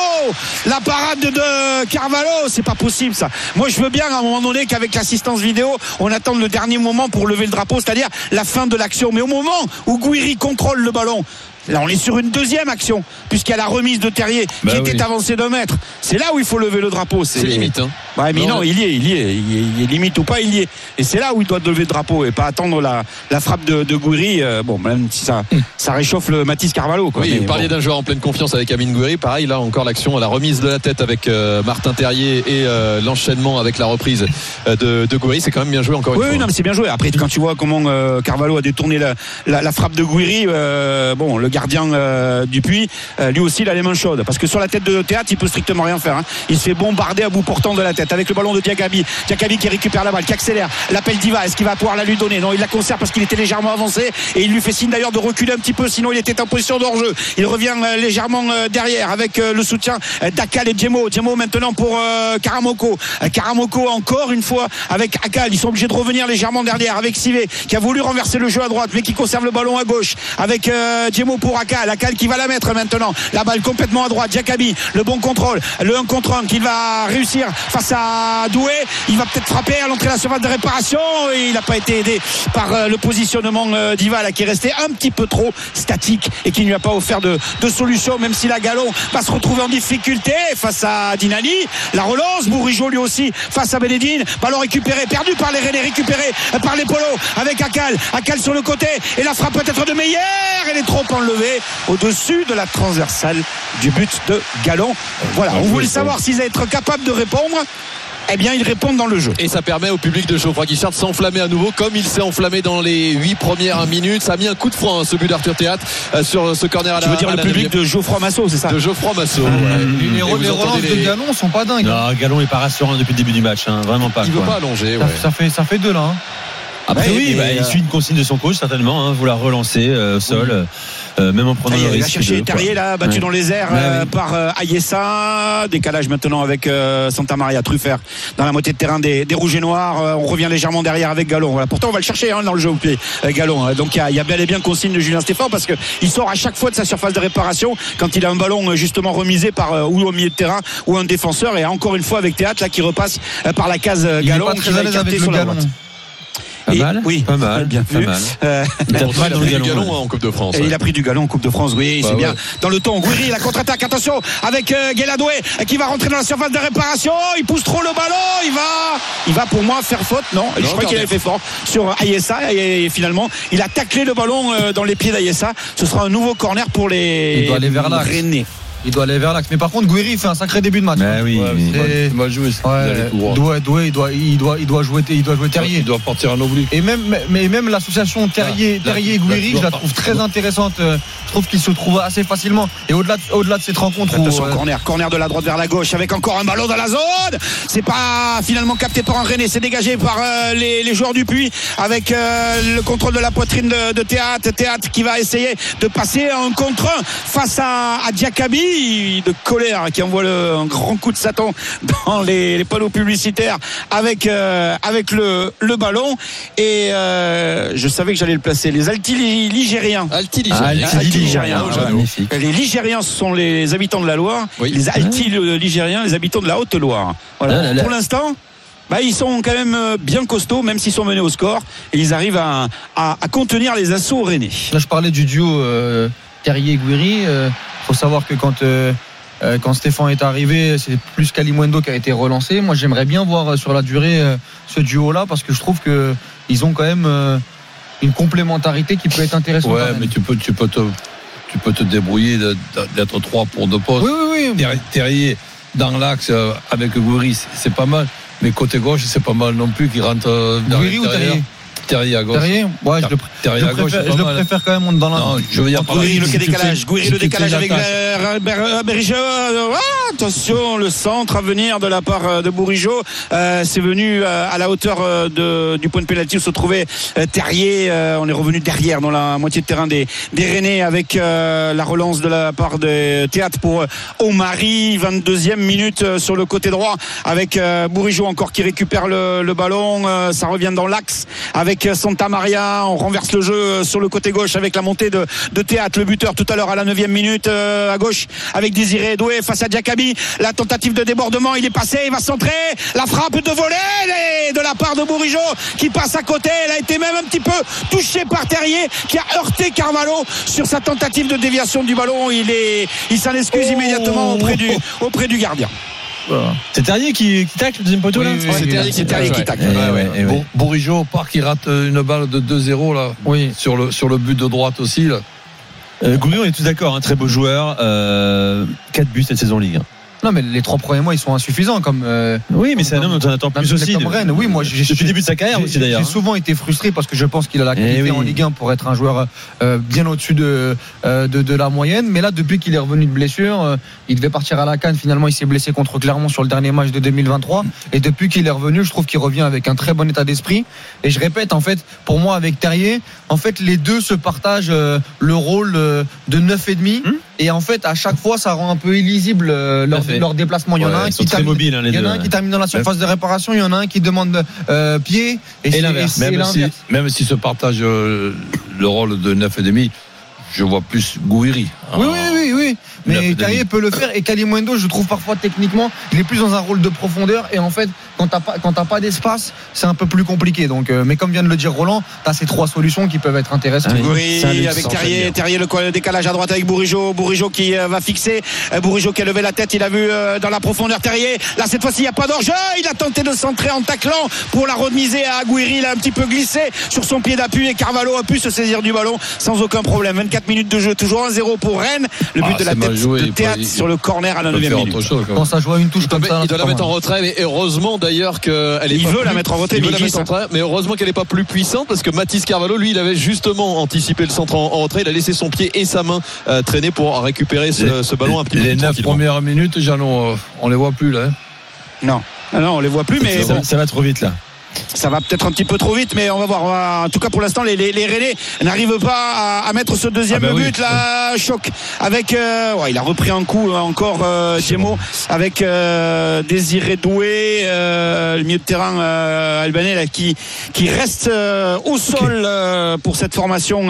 La parade de, Carvalho C'est pas possible ça. Moi, je veux bien à un moment donné qu'avec l'assistance vidéo, on attende le dernier moment pour lever le drapeau, c'est-à-dire la fin de l'action. Mais au moment où Gouiri contrôle le ballon, Là, on est sur une deuxième action, puisqu'il y a la remise de Terrier Bah qui oui. était avancé d'un mètre. C'est là où il faut lever le drapeau. C'est limite. Hein. Ouais, mais non, Non, il y est, il y est, il y est, il est limite ou pas, il y est. Et c'est là où il doit lever le drapeau et pas attendre la, la frappe de, de Gouiri. euh, bon, même si ça, ça réchauffe le Mathis Carvalho. Quoi. Oui, vous parliez bon. d'un joueur en pleine confiance avec Amine Gouiri. Pareil, là encore l'action, la remise de la tête avec euh, Martin Terrier et euh, l'enchaînement avec la reprise de, de Gouiri. C'est quand même bien joué encore Oui, une oui, fois. non, mais c'est bien joué. Après, quand tu vois comment Carvalho a détourné la, la, la frappe de Gouiri, bon, le gardien du puits, lui aussi, il a les mains chaudes. Parce que sur la tête de théâtre, il peut strictement rien faire. hein. Il se fait bombarder à bout portant de la tête avec le ballon de Diakabi. Diakabi qui récupère la balle, qui accélère. L'appel d'Iva, est-ce qu'il va pouvoir la lui donner Non, il la conserve parce qu'il était légèrement avancé et il lui fait signe d'ailleurs de reculer un petit peu, sinon il était en position d'hors-jeu. Il revient euh, légèrement euh, derrière avec euh, le soutien d'Akal et Djemo. Djemo maintenant pour Karamoko. Karamoko encore une fois avec Akal. Ils sont obligés de revenir légèrement derrière avec Sivé qui a voulu renverser le jeu à droite mais qui conserve le ballon à gauche avec Djemo pour Akal. Akal qui va la mettre maintenant. La balle complètement à droite. Jakabi, le bon contrôle. Le 1 contre 1 qu'il va réussir face à Doué. Il va peut-être frapper à l'entrée de la surface de réparation. Et il n'a pas été aidé par euh, le positionnement euh, d'Ival qui est resté un petit peu trop statique et qui ne lui a pas offert de, solution, même si la Galon va se retrouver en difficulté face à Dinali. La relance, Bourigeau lui aussi face à Bénédine. Ballon récupéré, perdu par les Rennais, récupéré par les Polos avec Akal. Akal sur le côté et la frappe peut-être de Meyer. Elle est trop enlevée au-dessus de la transversale du but de Galon. Voilà, on voulait savoir s'ils allaient être capables de répondre. Eh bien, ils répondent dans le jeu. Et ça permet au public de Geoffroy Guichard de s'enflammer à nouveau, comme il s'est enflammé dans les 8 premières minutes. Ça a mis un coup de froid, hein, ce but d'Arthur Théâtre, euh, sur ce corner à la Tu veux dire le public de Geoffroy Massot, c'est ça? De Geoffroy Massot. ouais. Les, les Et vous relances de les- Galon sont pas dingues. Non, Galon est pas rassurant depuis le début du match, hein, vraiment pas. Il veut quoi. pas allonger. Ça, fait, ça fait deux là. hein. Après Ouais, oui, bah, euh, il suit une consigne de son coach certainement, hein, vouloir relancer euh, au sol, euh, même en prenant y le est, il risque. chercher de- Terrier là, battu Ouais. dans les airs Ouais, euh, oui. par euh, Ayessa. Décalage maintenant avec euh, Santa Maria Truffert dans la moitié de terrain des, des Rouges et Noirs. Euh, on revient légèrement derrière avec Galon. Voilà. Pourtant, on va le chercher hein, dans le jeu au pied, euh, Galon. hein. Donc il y a, y a bel et bien consigne de Julien Stéphane parce que il sort à chaque fois de sa surface de réparation quand il a un ballon euh, justement remisé par euh, ou au milieu de terrain ou un défenseur. Et encore une fois avec Théâtre là qui repasse euh, par la case euh, Il est Galon pas qui va avec le sur la droite. Pas Et- mal, oui, pas mal, bien pas vu. mal. Euh, Il a pris du galon. hein, en Coupe de France. Et ouais. il a pris du galon en Coupe de France, oui, Bah c'est bien. Dans le temps, Guiri, la contre-attaque, attention, avec euh, Guéladoué qui va rentrer dans la surface de réparation. Il pousse trop le ballon, il va, il va pour moi faire faute. Non, je crois qu'il avait fait fort sur Ayessa et, finalement, il a taclé le ballon euh, dans les pieds d'Ayessa. Ce sera un nouveau corner pour les Il doit aller vers l'axe. Rennais. Il doit aller vers l'axe. Mais par contre, Guiri fait un sacré début de match. Oui, Ouais, mais- mal- joué. c'est- il doit, doit, il, doit, il, doit, il, doit jouer, il doit jouer Terrier. Il doit partir en oblique. Et même, mais même l'association Terrier, Là, Terrier Guiri, je la trouve très intéressante. Je trouve qu'ils se trouvent assez facilement. Et au-delà de, cette rencontre où, euh, corner, corner de la droite vers la gauche avec encore un ballon dans la zone. C'est pas finalement capté par un René, c'est dégagé par euh, les, les joueurs du Puy avec euh, le contrôle de la poitrine de, de Théâtre. Théâtre qui va essayer de passer un contre un face à, à Diakabi de colère qui envoie le, un grand coup de Satan dans les, les panneaux publicitaires avec, euh, avec le, le ballon. Et euh, je savais que j'allais le placer. Les Alti Ligériens. Alti Ah, Ligérien. Alti Ligérien, Ligérien, ouais, magnifique. Les Ligériens, ce sont les habitants de la Loire. Oui. Les Alti-Ligériens, les habitants de la Haute-Loire. Voilà. Ah là là. Pour l'instant, bah, ils sont quand même euh, bien costauds, même s'ils sont menés au score. Et ils arrivent à, à- à contenir les assauts rennais. Là, je parlais du duo euh, Terrier-Guiri. Il faut savoir que quand, euh, euh, quand Stéphane est arrivé, c'est plus Kalimundo qui a été relancé. Moi, j'aimerais bien voir euh, sur la durée euh, ce duo-là parce que je trouve qu'ils ont quand même euh, une complémentarité qui peut être intéressante. Ouais, mais tu peux, tu peux te, tu peux te débrouiller d'être trois pour deux postes. Oui, oui, oui. Terri- Terrier dans l'axe euh, avec Goury, c'est- pas mal. Mais côté gauche, c'est pas mal non plus qui rentre euh, Guiri ou. Terrier? Terrier à gauche. Terrier Ouais, je le, Terrier je à gauche, préfère, je le préfère quand même dans la. Non, je veux dire Gouiri, le décalage. Gouiri, le décalage avec euh, Ber- euh, Berigeux. Euh, ah, attention, le centre à venir de la part de Bourigeau. Euh, c'est venu à la hauteur de, du point de pénalty où se trouvait Terrier. Euh, on est revenu derrière dans la moitié de terrain des, des Rennais avec euh, la relance de la part de Théâtre pour Omari. 22e minute sur le côté droit avec euh, Bourigeau encore qui récupère le, le ballon. Euh, ça revient dans l'axe avec euh, Santa Maria. On renverse le jeu euh, sur le côté gauche avec la montée de, Théâtre. Le buteur tout à l'heure à la 9e minute euh, à gauche avec Désiré Doué face à Diakabi. La tentative de débordement, il est passé, il va centrer. La frappe de volée de la part de Bourigeau qui passe à côté. Elle a été même un petit peu touchée par Terrier qui a heurté Carvalho sur sa tentative de déviation du ballon. Il s'en excuse immédiatement auprès du gardien. C'est Terrier qui, qui tacle le deuxième poteau là Oui, C'est oui, Terrier, c'est Terrier qui tacle. Ouais, ouais. Bour- Bourigeau part qui rate euh, une balle de 2-0 là. Oui. Sur le, sur le but de droite aussi là. Euh, on est tous d'accord, un très beau joueur. Euh, 4 buts cette saison Ligue. Non, mais les trois premiers mois, ils sont insuffisants. Comme, euh, Oui, mais c'est un homme dont on attend plus aussi. comme Rennes. Oui, moi, j'ai- depuis le début de sa carrière aussi d'ailleurs. J'ai souvent été frustré parce que je pense qu'il a la Eh qualité oui. en Ligue 1 pour être un joueur euh, bien au-dessus de, euh, de, de la moyenne. Mais là, depuis qu'il est revenu de blessure, il devait partir à la Cannes. Finalement, il s'est blessé contre Clermont sur le dernier match de 2023. Et depuis qu'il est revenu, je trouve qu'il revient avec un très bon état d'esprit. Et je répète, en fait, pour moi, avec Terrier, en fait, les deux se partagent le rôle de 9,5. Hmm. Et en fait, à chaque fois, ça rend un peu illisible euh, leur, déplacement. Il y en a Ouais, un qui termine- mobiles, hein, les il y en deux. a un qui termine dans la surface de réparation, il y en a un qui demande euh, pied et, l'inverse. c'est Même si, même si se partage euh, le rôle de 9,5, je vois plus Gouiri. Oui, oui, oui, oui. Mais Il a- Terrier peut le faire et Kalimundo, je trouve parfois techniquement, il est plus dans un rôle de profondeur et en fait, quand t'as pas, quand t'as pas d'espace, c'est un peu plus compliqué. Donc, euh, mais comme vient de le dire Roland, t'as ces trois solutions qui peuvent être intéressantes. Ah oui. Avec Terrier, le, décalage à droite avec Bourigeau, Bourigeau qui euh, va fixer, Euh, Bourigeau qui a levé la tête, il a vu euh, dans la profondeur Terrier. Là cette fois-ci il n'y a pas d'enjeu, il a tenté de centrer en taclant pour la remiser à Aguirre, il a un petit peu glissé sur son pied d'appui et Carvalho a pu se saisir du ballon sans aucun problème. 24 minutes de jeu, toujours 1-0 pour Rennes. Le but Ah, de la tête joué, de Théâtre il- sur le corner à la Il peut 9 faire minute. chose. quand ça joue à une touche Il doit, comme ça, il doit la mettre en retrait et heureusement d'ailleurs qu'elle est Il pas veut la plus- mettre en retrait, il mais veut la il mettre en glisse, retrait, mais heureusement qu'elle n'est pas plus puissante parce que Mathis Carvalho lui il avait justement anticipé le centre en, en retrait il a laissé son pied et sa main euh, traîner pour récupérer ce, ce ballon un petit peu Les plus neuf tranquillement. premières minutes, Jean, on, on les voit plus là. hein. Non. Ah non, on les voit plus, mais ça, bon. ça va trop vite là. Ça va peut-être un petit peu trop vite, mais on va voir. On va- En tout cas, pour l'instant, les, les, les Rennais n'arrivent pas à, à mettre ce deuxième Ah bah oui. but. Là, choc avec. euh, ouais, il a repris un coup euh, encore, euh, Gémeaux, avec euh, Désiré Doué, euh, le milieu de terrain albanais là, qui qui reste au sol pour cette formation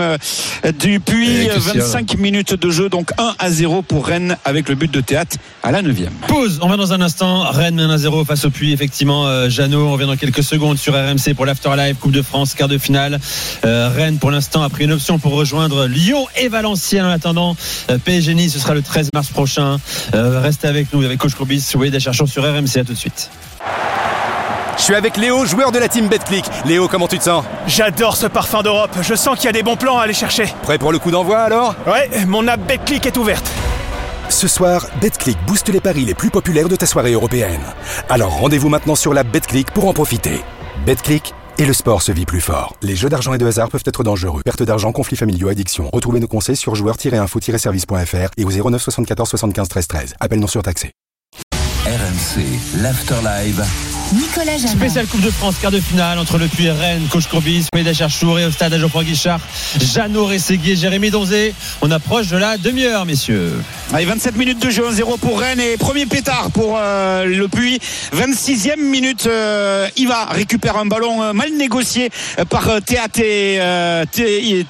du Puy. Et Christian. 25 minutes de jeu, donc 1 à 0 pour Rennes avec le but de théâtre à la 9 Pause. On va dans un instant. Rennes mène 1-0 face au Puy. Effectivement, Jeannot, on revient dans quelques secondes sur RMC pour l'After Live Coupe de France, quart de finale. Euh, Rennes, pour l'instant, a pris une option pour rejoindre Lyon et Valenciennes en attendant. Euh, PSG Nice, ce sera le 13 mars prochain. Euh, restez avec nous avec Coach Courbis. Oui, des chercheurs sur RMC. À tout de suite. Je suis avec Léo, joueur de la team BetClick. Léo, comment tu te sens? J'adore ce parfum d'Europe. Je sens qu'il y a des bons plans à aller chercher. Prêt pour le coup d'envoi alors? Ouais, mon app BetClick est ouverte. Ce soir, BetClick booste les paris les plus populaires de ta soirée européenne. Alors rendez-vous maintenant sur la BetClick pour en profiter. BetClick et le sport se vit plus fort. Les jeux d'argent et de hasard peuvent être dangereux. Perte d'argent, conflits familiaux, addiction. Retrouvez nos conseils sur joueurs-info-service.fr et au 09 74 75 13 13. Appel non surtaxé. RMC, l'Afterlive. Nicolas Jamin. Spécial Coupe de France, quart de finale entre le Puy et Rennes, coach Courbis, Maïda Cherchour et au stade à Geoffroy Guichard, Jeannot Rességuier, Jérémy Donzé. On approche de la demi-heure, messieurs. Allez, 27 minutes de jeu, 1-0 pour Rennes et premier pétard pour euh, le Puy. 26e minute, euh, Iva récupère un ballon euh, mal négocié par Théâtre euh,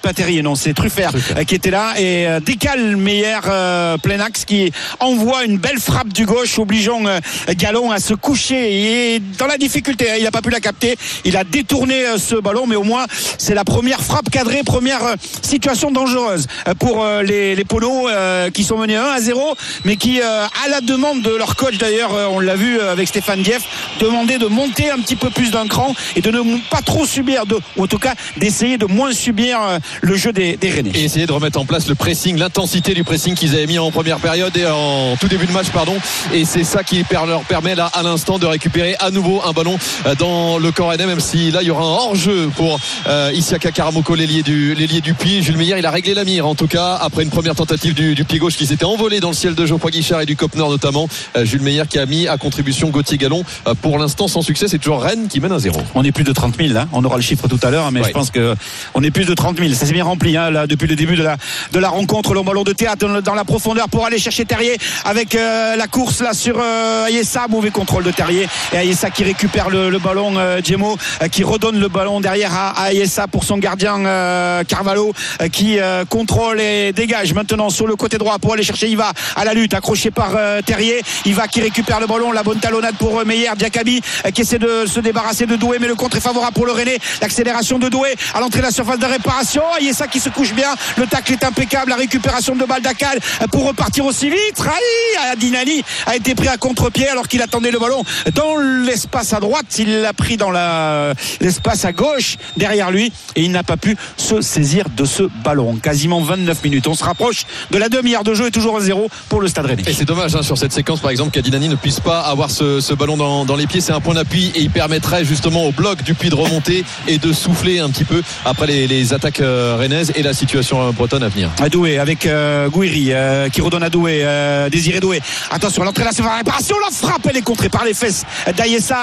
pas Terrier, non, c'est Truffert qui était là et euh, décale Meyer euh, plein axe qui envoie une belle frappe du gauche obligeant euh, Gallon à se coucher et dans la difficulté, hein, il n'a pas pu la capter, il a détourné euh, ce ballon mais au moins c'est la première frappe cadrée, première euh, situation dangereuse euh, pour les, polos qui sont menés 1 à 0 mais qui à la demande de leur coach d'ailleurs on l'a vu avec Stéphane Dieff demander de monter un petit peu plus d'un cran et de ne pas trop subir ou en tout cas d'essayer de moins subir le jeu des, des Rennais et essayer de remettre en place le pressing, l'intensité du pressing qu'ils avaient mis en première période et en tout début de match, pardon. Et c'est ça qui leur permet là à l'instant de récupérer à nouveau un ballon euh, dans le corps rennais, même si là il y aura un hors-jeu pour euh, Isiaka Karamoko, l'ailier du, l'ailier du Puy. Jules Meyer, il a réglé la mire en tout cas après une première tentative du, du pied gauche qui s'était envolé dans le ciel de Geoffroy Guichard et du Cop Nord notamment. Euh, Jules Meyer qui a mis à contribution Gauthier Gallon. Euh, pour l'instant sans succès, c'est toujours Rennes qui mène à zéro. on est plus de 30 000 là. On aura le chiffre tout à l'heure, mais Ouais. je pense que on est plus de 30 000. Ça s'est bien rempli hein, là depuis le début de la de la rencontre. Le ballon de théâtre dans, la profondeur pour aller chercher Terrier avec la course là sur Ayessa. Mauvais contrôle de Terrier et Ayessa qui récupère le, ballon. Euh, Djemo euh, qui redonne le ballon derrière à, à Ayessa pour son gardien euh, Carvalho qui contrôle et dégage maintenant sur le côté droit pour aller chercher Iva à la lutte accroché par Terrier. Iva qui récupère le ballon. La bonne talonnade pour Meyer. Diakabi qui essaie de se débarrasser de Doué mais le contre est favorable pour le René. L'accélération de Doué à l'entrée de la surface de réparation. Ayessa qui se couche bien. Le tacle est impeccable. La récupération de Baldacal euh, pour repartir aussi vite. Aïe, Adinani a été pris à contre-pied alors qu'il attendait le ballon dans l'espace à droite. Il l'a pris dans la- l'espace à gauche derrière lui et il n'a pas pu se saisir de ce ballon. Quasiment 29 minutes. On se rapproche de la demi-heure de jeu et toujours à zéro pour le Stade Rennais. Et c'est dommage hein, sur cette séquence par exemple qu'Adinani ne puisse pas avoir ce, ce ballon dans, dans les pieds. C'est un point d'appui et il permettrait justement au bloc du puits de remonter et de souffler un petit peu après les, les attaques euh, rennaises et la situation euh, bretonne à venir. à Doué avec euh, Gouiri euh, qui redonne à Doué euh, Désiré Doué attention l'entrée là c'est la réparation la frappe elle est contrée par les fesses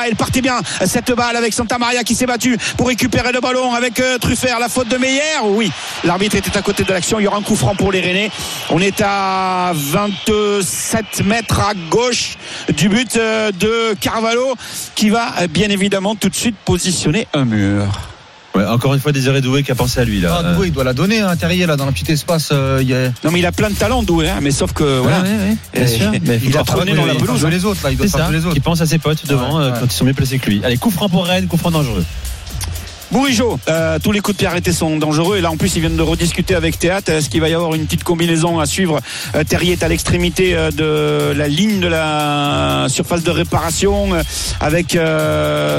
elle partait bien cette balle avec Santa Maria qui s'est battu pour récupérer le ballon avec euh, Truffert. La faute de Meyer. Oui l'arbitre était à côté de l'action. Il y aura un coup franc pour les Rennais. On est à 27 mètres à gauche du but euh, de Carvalho qui va euh, bien évidemment tout de suite positionner un mur Ouais, encore une fois, Désiré Doué qui a pensé à lui là. Ah, Doué, il doit la donner, hein, Terrier, là, dans un petit espace. euh, il y a... Non, mais il a plein de talent, Doué, hein, mais sauf que voilà. Ouais, bien sûr. Mais il traîné pas dans la pelouse. jouer les autres, là, il doit ça, les autres. qui pense à ses potes devant Ouais, euh, ouais. quand ils sont mieux placés que lui. Allez, coup franc pour Rennes, coup franc dangereux. Bourigeau, euh, tous les coups de pied arrêtés sont dangereux et là en plus ils viennent de rediscuter avec Théâtre. Est-ce qu'il va y avoir une petite combinaison à suivre? Euh, Terrier est à l'extrémité euh, de la ligne de la surface de réparation avec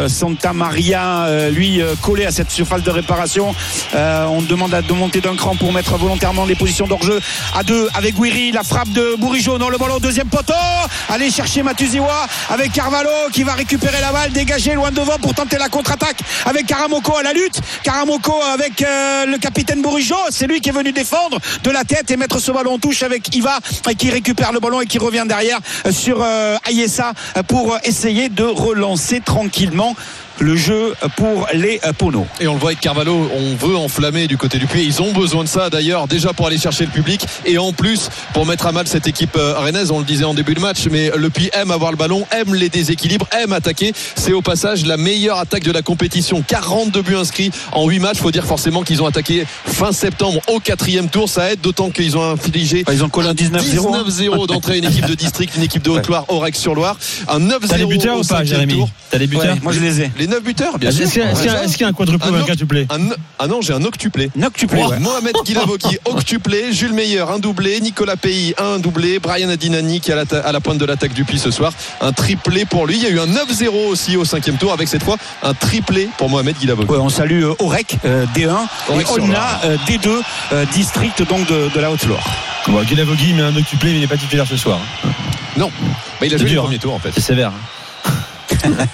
Santa Maria lui collé à cette surface de réparation. On demande à de monter d'un cran pour mettre volontairement les positions d'hors-jeu à deux avec Guiri, la frappe de Bourigeau dans le ballon deuxième poteau. Allez chercher Matuziwa avec Carvalho qui va récupérer la balle, dégager loin devant pour tenter la contre-attaque avec Karamoko la lutte. Karamoko avec euh, le capitaine Bourigeau, c'est lui qui est venu défendre de la tête et mettre ce ballon en touche avec Iva qui récupère le ballon et qui revient derrière euh, sur euh, Ayessa pour essayer de relancer tranquillement le jeu pour les Pono. Et on le voit avec Carvalho, on veut enflammer du côté du puits. Ils ont besoin de ça d'ailleurs, déjà pour aller chercher le public et en plus pour mettre à mal cette équipe euh, rennaise. On le disait en début de match, mais le puits aime avoir le ballon, aime les déséquilibres, aime attaquer. C'est au passage la meilleure attaque de la compétition. 42 buts inscrits en 8 matchs. Faut dire forcément qu'ils ont attaqué fin septembre au quatrième tour. Ça aide d'autant qu'ils ont infligé Bah, Ils ont collé un 19-0. 19-0 d'entrée à une équipe de district, une équipe de Haute-Loire, Aurec-sur-Loire. Un 9-0 T'as les buteurs au ou pas, Jérémy. T'as les buteurs Ouais, moi je les ai. Les 9 buteurs, bien Est-ce sûr. qu'il y a- est-ce qu'il y qu'il y a un quadruplé ou un quintuplé ah non, j'ai un octuplé. Noctuplé, ouais. Mohamed Guilavoki, octuplé. Jules Meyer, un doublé. Nicolas Pays, un doublé. Brian Adinani qui est à la, à la pointe de l'attaque du Puy ce soir. Un triplé pour lui. Il y a eu un 9-0 aussi au cinquième tour avec cette fois un triplé pour Mohamed Guilavoki. Ouais, on salue euh, Orec euh, D1 Orec et Olna euh, D2 euh, district donc de, de la Haute-Loire. Bon, Guilavogui met un octuplé, mais il n'est pas titulaire ce soir. Non, bah, il a joué dur, le premier hein. tour en fait. C'est sévère.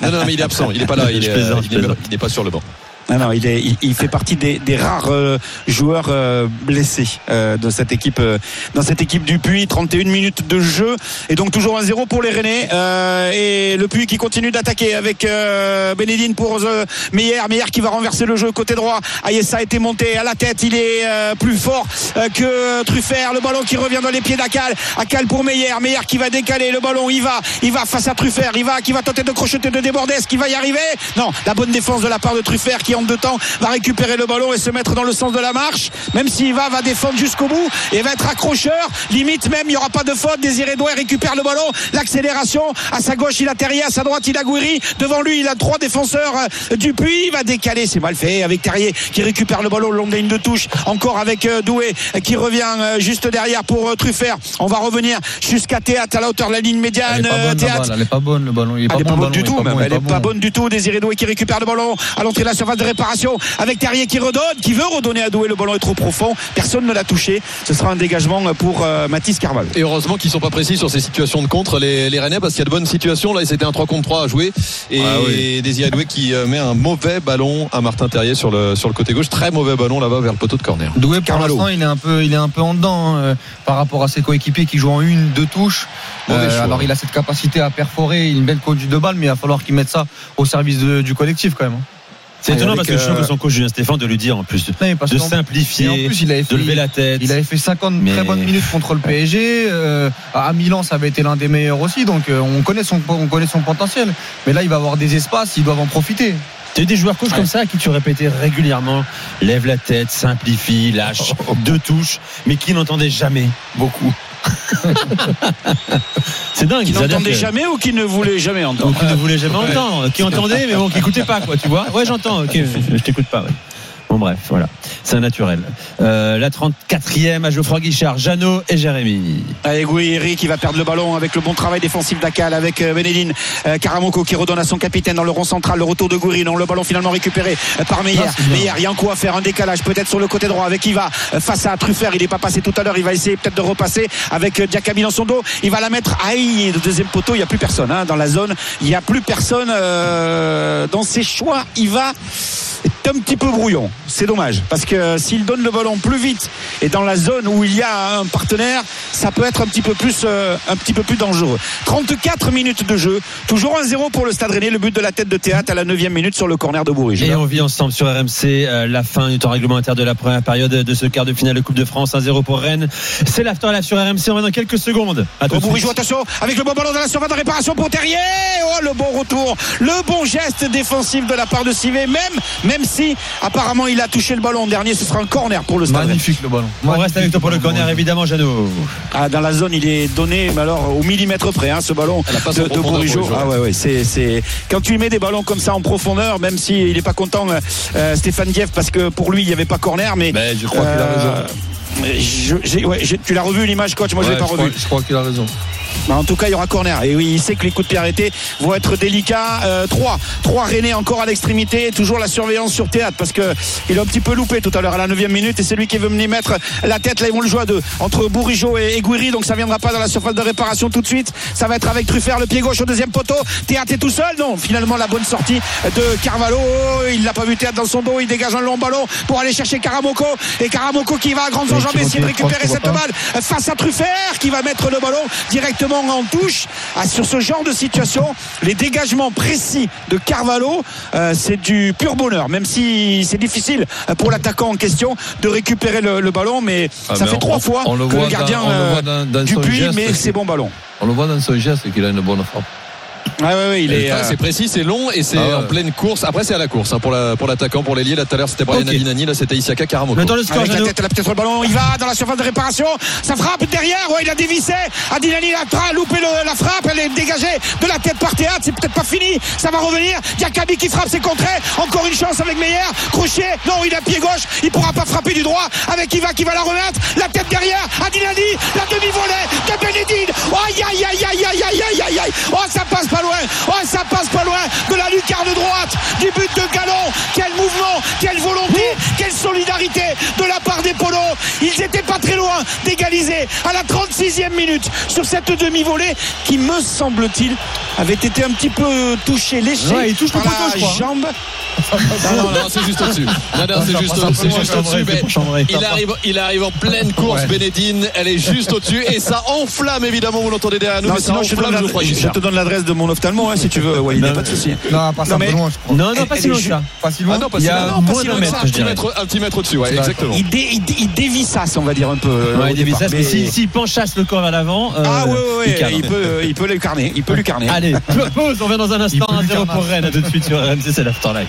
Non, non, mais il est absent. Il est pas là. Il Je est, plaisante, euh, il n'est pas sur le banc. Non, non, il, est, il, fait partie des, rares euh, joueurs euh, blessés euh, cette équipe, euh, dans cette équipe du Puy. 31 minutes de jeu. Et donc toujours 1-0 pour les Rennais et le Puy qui continue d'attaquer avec Bénédine pour Meyer, Meyer qui va renverser le jeu côté droit. Ayessa a été monté à la tête, il est plus fort que Truffert. Le ballon qui revient dans les pieds d'Akal, Akal pour Meyer, Meyer qui va décaler le ballon, il va, il va face à Truffert, il va qui va tenter de crocheter, de déborder, est-ce qu'il va y arriver? Non, la bonne défense de la part de Truffert qui deux temps va récupérer le ballon et se mettre dans le sens de la marche. Même s'il va, va défendre jusqu'au bout et va être accrocheur. Limite même, il n'y aura pas de faute. Désiré Douai récupère le ballon. L'accélération. À sa gauche, il a Terrier. À sa droite, il a Gouiri. Devant lui, il a trois défenseurs euh, du puits. Il va décaler. C'est mal fait avec Terrier qui récupère le ballon le long de la ligne de touche. Encore avec euh, Doué qui revient euh, juste derrière pour Truffert. On va revenir jusqu'à Théâtre à la hauteur de la ligne médiane. pas elle est pas bonne, le ballon. Il est pas Elle est bon, pas du tout, pas Elle est bon, pas bon. bonne du tout. Désiré Doué qui récupère le ballon à l'entrée de la surface de réparation avec Terrier qui redonne, qui veut redonner à Doué. Le ballon est trop profond. Personne ne l'a touché. Ce sera un dégagement pour euh, Mathis Carval. Et heureusement qu'ils sont pas précis sur ces situations de contre les, les Rennais parce qu'il y a de bonnes situations là et c'était un 3 contre 3 à jouer et Ah oui. Désiré Doué qui euh, met un mauvais ballon à Martin Terrier sur le sur le côté gauche très mauvais ballon là-bas vers le poteau de corner Doué pour Carvalho. l'instant il est un peu il est un peu en dedans hein, euh, par rapport à ses coéquipiers qui jouent en une deux touches choix. alors il a cette capacité à perforer une belle conduite de balle mais il va falloir qu'il mette ça au service de- du collectif quand même hein. C'est étonnant parce que je trouve euh, que son coach Julien Stéphane de lui dire en plus de, Non, en simplifier, plus il avait fait, de lever la tête. il avait fait 50 Mais- très bonnes minutes contre le PSG euh, à Milan ça avait été l'un des meilleurs aussi donc euh, on connaît son on connaît son potentiel mais là il va avoir des espaces ils doivent en profiter Tu as des joueurs coach comme ça à qui tu répétais régulièrement lève la tête, simplifie, lâche, deux touches, mais qui n'entendaient jamais beaucoup. C'est dingue. Qui n'entendait que- jamais ou qui ne voulait jamais entendre ou qui ne voulait jamais entendre, qui entendait mais bon, qui écoutait pas quoi, tu vois. Ouais, j'entends. ok, je je t'écoute pas. ouais. Bon bref, voilà, c'est un naturel. Euh, la 34e à Geoffroy Guichard, Jeannot et Jérémy. Avec Gouiri qui va perdre le ballon avec le bon travail défensif d'Akal avec euh, Benedine euh, Karamoko qui redonne à son capitaine dans le rond central le retour de Gouiri non le ballon finalement récupéré par Meyer Ah. Meyer il y a un coup à faire un décalage peut-être sur le côté droit avec Iva face à Truffert il n'est pas passé tout à l'heure il va essayer peut-être de repasser avec Diakabi dans son dos il va la mettre aïe le deuxième poteau il n'y a plus personne hein, dans la zone il n'y a plus personne euh, dans ses choix Iva est un petit peu brouillon c'est dommage parce que s'il donne le ballon plus vite et dans la zone où il y a un partenaire ça peut être un petit peu plus euh, un petit peu plus dangereux 34 minutes de jeu toujours 1-0 pour le Stade Rennais le but de la tête de théâtre à la 9 minute sur le corner de Bourges Et on vit ensemble sur RMC euh, la fin du temps réglementaire de la première période de ce quart de finale de Coupe de France 1-0 pour Rennes. C'est l'after live sur RMC. On va dans quelques secondes. À tout Bourges attention avec le bon ballon dans la surface de réparation pour Terrier oh le bon retour le bon geste défensif de la part de Sivé même même Apparemment, il a touché le ballon. Dernier, ce sera un corner pour le Stade. Magnifique le ballon. On reste avec toi pour le corner, évidemment, Jeannot. Ah, dans la zone, il est donné, mais alors au millimètre près, hein, ce ballon de, de. Bourigeaud. Ah ouais, ouais, c'est, c'est quand tu lui mets des ballons comme ça en profondeur, même s'il n'est pas content, euh, euh, Stéphane Dieff, parce que pour lui, il n'y avait pas corner, mais. Mais je crois qu'il a raison. je- j'ai- ouais, j'ai- tu l'as revu l'image, coach? Moi, je l'ai pas je revu. crois- je crois qu'il a raison. Bah, en tout cas, il y aura corner. Et oui, il sait que les coups de pied arrêtés vont être délicats. Euh, trois, trois Rennais encore à l'extrémité. Toujours la surveillance sur théâtre parce que il a un petit peu loupé tout à l'heure à la 9 minute. Et c'est lui qui veut venir mettre la tête. Là, ils vont le jouer à deux entre Bourigeau et, Guiri. Donc ça viendra pas dans la surface de réparation tout de suite. Ça va être avec Truffert, le pied gauche au deuxième poteau. Théâtre est tout seul. Non, finalement, la bonne sortie de Carvalho. Il l'a pas vu Théâtre dans son dos. Il dégage un long ballon pour aller chercher Karamoko. Et Karamoko qui va à grandes enjambées essayer de récupérer cette balle face à Truffert qui va mettre le ballon directement en touche. Ah, sur ce genre de situation, les dégagements précis de Carvalho, euh, c'est du pur bonheur, même si c'est difficile pour l'attaquant en question de récupérer le, le ballon, mais Ah, ça mais fait on- trois fois on le que voit le gardien dans- on le voit dans- dans du son puits, mais c'est bon ballon. On le voit dans son geste qu'il a une bonne frappe. Ouais, ouais, ouais, il est. Ah, euh, C'est précis, c'est long et c'est Ah ouais. en pleine course. Après, c'est à la course hein, pour la pour l'attaquant, pour l'ailier. Là, tout à l'heure, c'était Brian Ok. Adinani. Là, c'était Isiaka Karamoko. Maintenant le score, Avec la tête, là peut-être le ballon, il va dans la surface de réparation, ça frappe derrière, ouais, il a dévissé, Adinani a loupé le- la frappe, elle est dégagée de la tête par théâtre, c'est peut-être pas fini, ça va revenir, Diakabi qui frappe, c'est contré, encore une chance avec Meyer, Crochet, non, il a pied gauche, il pourra pas frapper du droit, avec Iva qui va la remettre, la tête derrière, Adinani, la demi-volée de Benedine, oh, aïe aïe aïe aïe aïe aïe aïe aïe aïe, oh ça passe pas loin, oh ça passe pas loin de la lucarne droite, du but de Galon, quel mouvement, quelle volonté, quelle solidarité de la part des polos. Ils étaient pas très loin d'égaliser à la 36e minute sur cette demi-volée qui, me semble-t-il, avait été un petit peu touchée, léchée Ouais, il touche le par poteau, la je crois, jambe. Non, non, non, c'est juste au-dessus. Non, non, c'est juste, c'est juste au-dessus. Mais il arrive, il arrive en pleine course, Bénédine. Elle est juste au-dessus et ça enflamme évidemment. Vous l'entendez derrière nous, Non, mais ça sinon, je te, donne enflamme. la- Je crois, je Giscard. te donne l'adresse de mon ophtalmo hein, si tu veux. Ouais, il n'y a pas de souci. Non, pas mais- peu loin, je crois. Non, non, pas si loin est que ça. Pas si loin. Ah non, pas Il y si a non, moins si d'un mètre, Un petit mètre, un petit mètre au-dessus, ouais, D'accord. exactement. Il, dé- il dé- il dévissasse, on va dire un peu. Ouais, il dévisse, mais s'il penchasse le corps vers l'avant. euh, Ah ouais, ouais, il ouais, cadre. il peut, il peut le carner. Il peut lui carner. Allez, pause, on revient dans un instant. peut lui 1-0 carnage. pour Rennes, à tout de suite sur RMC, c'est l'Afterlife.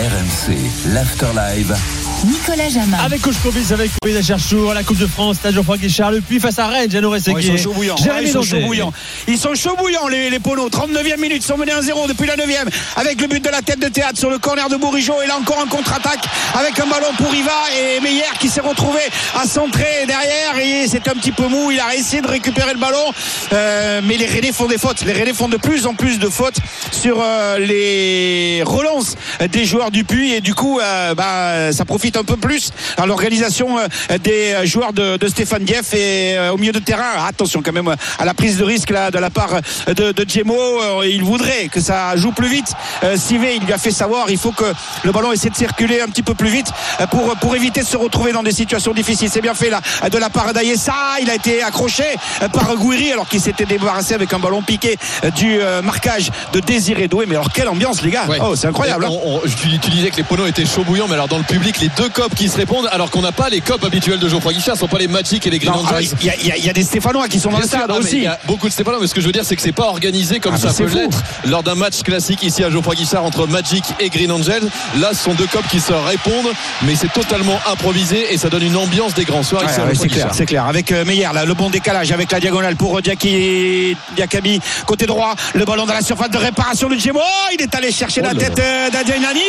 RMC, l'Afterlive. Nicolas Jamin. Avec Coach avec Corbis à Cherchour, la Coupe de France, Stade Geoffroy Guichard, le Puy face à Rennes, Jeannot Rességuier. ils sont chauds bouillants. Ils sont chauds bouillants. Ils sont chauds bouillants, les, les polos. 39e minute, ils sont menés 1-0 depuis la 9e. Avec le but de la tête de théâtre sur le corner de Bourigeau. Et là encore un contre-attaque avec un ballon pour Iva et Meyer qui s'est retrouvé à centrer derrière. Et c'est un petit peu mou. Il a essayé de récupérer le ballon. Euh, mais les Rennais font des fautes. Les Rennais font de plus en plus de fautes sur euh, les relances des joueurs du Puy. Et du coup, euh, bah, ça profite un peu plus à l'organisation euh, des joueurs de, de Stéphane Dieff et euh, au milieu de terrain. Attention quand même à la prise de risque là de la part de, de Djemo. Euh, Il voudrait que ça joue plus vite. Euh, Sivé, il lui a fait savoir, il faut que le ballon essaie de circuler un petit peu plus vite euh, pour, pour éviter de se retrouver dans des situations difficiles. C'est bien fait là de la part d'Ayessa. Il a été accroché euh, par Gouiri alors qu'il s'était débarrassé avec un ballon piqué euh, du euh, marquage de Désiré Doué. Mais alors quelle ambiance les gars Ouais. Oh c'est incroyable. hein. On- on- tu, tu disais que les poneaux étaient chauds bouillants, mais alors dans le public, les deux copes qui se répondent, alors qu'on n'a pas les copes habituels de Geoffroy Guichard, ce sont pas les Magic et les Green ah, Angels. Il y, a- y y des Stéphanois qui sont dans le stade mais aussi. Il y a beaucoup de Stéphanois, mais ce que je veux dire, c'est que c'est pas organisé comme Ah, ça peut l'être lors d'un match classique ici à Geoffroy Guichard entre Magic et Green Angel. Là, ce sont deux copes qui se répondent, mais c'est totalement improvisé et ça donne une ambiance des grands soirs Ouais, ouais, c'est clair, c'est clair. Avec euh, Meyer, là, le bon décalage avec la diagonale pour euh, Diaki, Diakabi, côté droit, le ballon dans la surface de réparation de Djemo. Oh, il est allé chercher Oh la tête euh, d'Adjainani.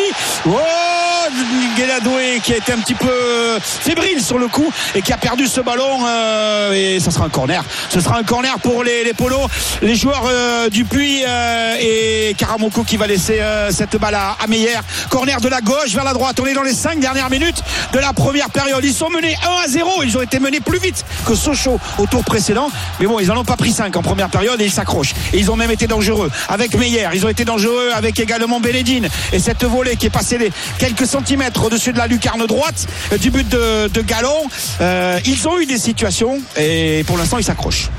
Oh, Guéladoué qui a été un petit peu euh, fébrile sur le coup et qui a perdu ce ballon. euh, et ça sera un corner. Ce sera un corner pour les, les polos, les joueurs euh, du Puy et Karamoko qui va laisser cette balle à, Meyer. Corner de la gauche vers la droite. On est dans les 5 dernières minutes de la première période. Ils sont menés 1 à 0. Ils ont été menés plus vite que Sochaux au tour précédent. Mais bon, ils n'en ont pas pris 5 en première période et ils s'accrochent. Et ils ont même été dangereux avec Meyer. Ils ont été dangereux avec également Bénédine. Et cette volée qui est passée quelques centimètres au-dessus de la lucarne droite euh, du but de, de Galon. Euh, ils ont eu des situations et pour l'instant ils s'accrochent.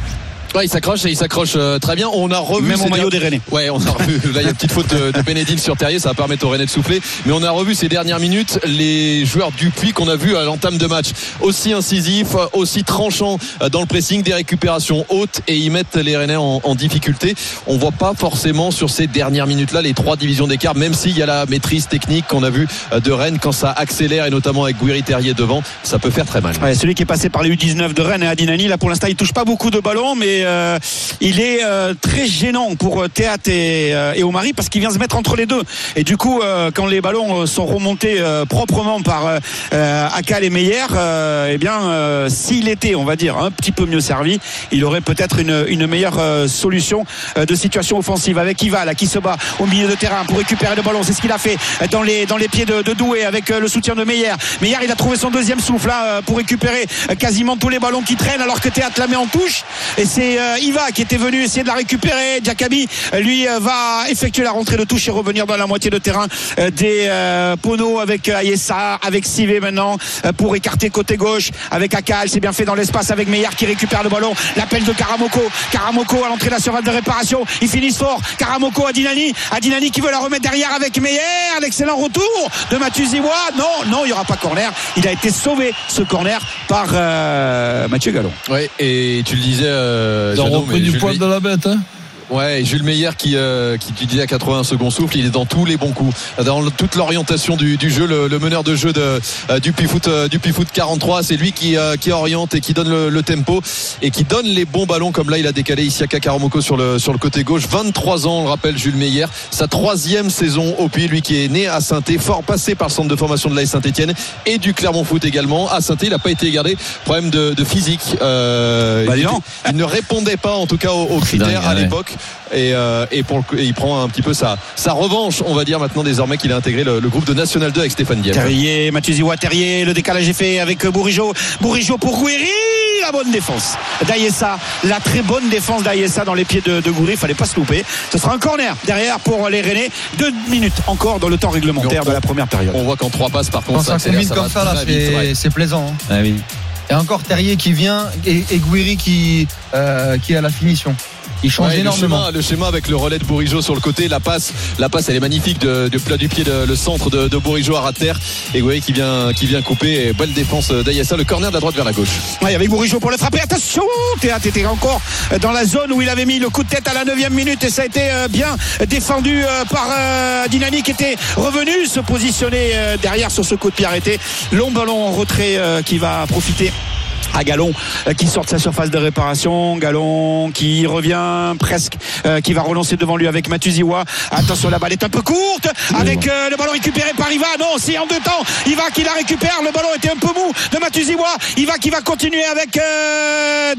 Ouais, il s'accroche et il s'accroche euh, très bien. On a revu Même au maillot des Rennais. Ouais, on a revu. Là, il y a une petite faute de, de Benedine sur Terrier, ça va permettre aux Rennais de souffler. Mais on a revu ces dernières minutes les joueurs du Puy qu'on a vu à l'entame de match, aussi incisifs, aussi tranchants euh, dans le pressing, des récupérations hautes et ils mettent les Rennais en, en difficulté. On voit pas forcément sur ces dernières minutes-là les trois divisions d'écart, même s'il y a la maîtrise technique qu'on a vu euh, de Rennes quand ça accélère et notamment avec Guiri Terrier devant, ça peut faire très mal. Ouais, celui qui est passé par les U19 de Rennes et Adinani, là pour l'instant il touche pas beaucoup de ballons, mais euh, il est euh, très gênant pour euh, Théâtre et, euh, et Omari parce qu'il vient se mettre entre les deux. Et du coup, quand les ballons sont remontés proprement par Akal et Meyer, eh bien, s'il était, on va dire, un petit peu mieux servi, il aurait peut-être une, meilleure solution de situation offensive avec Iva là, qui se bat au milieu de terrain pour récupérer le ballon. C'est ce qu'il a fait dans les, pieds de, de Doué avec le soutien de Meyer. Meyer, il a trouvé son deuxième souffle là, euh, pour récupérer quasiment tous les ballons qui traînent alors que Théâtre la met en touche. Et c'est euh, Iva qui était venu essayer de la récupérer. Jackabi, euh, lui, euh, va effectuer la rentrée de touche et revenir dans la moitié de terrain des Pono avec Ayessa, avec Sivé maintenant pour écarter côté gauche avec Akal. C'est bien fait dans l'espace avec Meyer qui récupère le ballon. L'appel de Karamoko. Karamoko à l'entrée de la surface de réparation. Ils finissent fort. Karamoko à Dinani. À Dinani qui veut la remettre derrière avec Meyer. L'excellent retour de Mathieu Ziwa. Non, non, il n'y aura pas corner. Il a été sauvé ce corner par Mathieu Gallon. Ouais, et tu le disais, Ils ont repris du poil de la bête. Hein Ouais, et Jules Meyer qui, euh, qui tu disais à 80 secondes souffle, il est dans tous les bons coups, dans toute l'orientation du, du jeu, le, le meneur de jeu de, euh, du Pifoot euh, du Pifoot 43, c'est lui qui, euh, qui oriente et qui donne le, le tempo et qui donne les bons ballons comme là il a décalé ici à Kakaromoko sur le sur le côté gauche, 23 ans, on le rappelle Jules Meyer, sa troisième saison au Puy, lui qui est né à saint fort passé par le centre de formation de l'AS Saint-Etienne et du Clermont Foot également. À saint il n'a pas été gardé, problème de, de physique. Euh, Bah, il, ne répondait pas en tout cas aux, aux critères dingue, à ouais. l'époque et, euh, et, pour le coup- et il prend un petit peu sa, sa revanche on va dire maintenant désormais qu'il a intégré le, le groupe de National 2 avec Stéphane Diel Terrier, Mathieu Ziwa, Terrier, le décalage est fait avec Bourigeau. Bourigeau pour Gouiri, la bonne défense d'Ayessa, la très bonne défense d'Ayessa dans les pieds de, de Gouiri, fallait pas se louper. Ce sera un corner derrière pour les Rennais. Deux minutes encore dans le temps réglementaire de la première période. on voit qu'en trois passes par contre ça ça accélère combine ça comme va ça, là, très vite, c'est plaisant. hein. Ah oui. Et encore Terrier qui vient et, et Gouiri qui, euh, qui a la finition. Il change Ouais, le, énormément. schéma, le schéma avec le relais de Bourigeau sur le côté, la passe, la passe elle est magnifique de, de plat du pied, de- le centre de, de Bourigeau à terre et vous voyez qui vient, qui vient couper, et belle défense d'Ayassa, le corner de la droite vers la gauche. Ouais, avec Bourigeau pour le frapper. Attention, Théâtre était encore dans la zone où il avait mis le coup de tête à la 9 minute et ça a été euh, bien défendu euh, par euh, Dinani qui était revenu se positionner derrière sur ce coup de pied arrêté. Long ballon en retrait qui va profiter à Galon euh, qui sort de sa surface de réparation. Galon qui revient presque, euh, qui va relancer devant lui avec Matuziwa. Attention, la balle est un peu courte avec euh, le ballon récupéré par Iva. Non, c'est en deux temps. Iva qui la récupère. Le ballon était un peu mou de Matuziwa. Iva qui va continuer avec euh,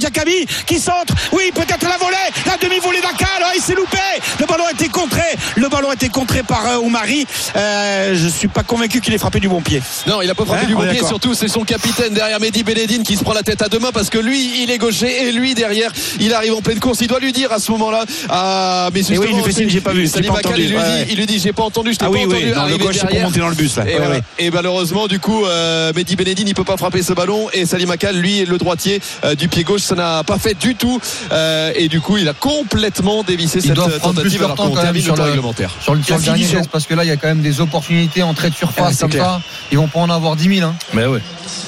qui centre. Oui, peut-être la volée, la demi-volée d'Akal. Oh, il s'est loupé. Le ballon a été contré. Le ballon a été contré par Oumari. Je suis pas convaincu qu'il ait frappé du bon pied. Non, il a pas frappé Hein, du on bon pied. Surtout, c'est son capitaine derrière Mehdi Beledine qui se prend la tête à deux mains parce que lui, il est gaucher et lui derrière, il arrive en pleine course. Il doit lui dire à ce moment-là. Ah, mais Et oui, il lui fait signe, j'ai pas vu, pas entendu. il lui Ouais, dit, ouais. il lui dit, j'ai pas entendu, je t'ai Ah pas oui, entendu. oui, dans le gauche, c'est pour monter dans le bus là. Et, Ouais, ouais. Malheureusement, du coup, euh, Mehdi Benedine, il peut pas frapper ce ballon. Et Salim Akal, lui, le droitier euh, du pied gauche, ça n'a pas fait du tout. Euh, et du coup, il a complètement dévissé Ils cette euh, tentative alors temps qu'on termine sur le- réglementaire. Sur le, dernier geste, parce que là, il y a quand même des opportunités en trait de surface comme ça. Ils vont pas en avoir 10 000. Hein. Mais oui.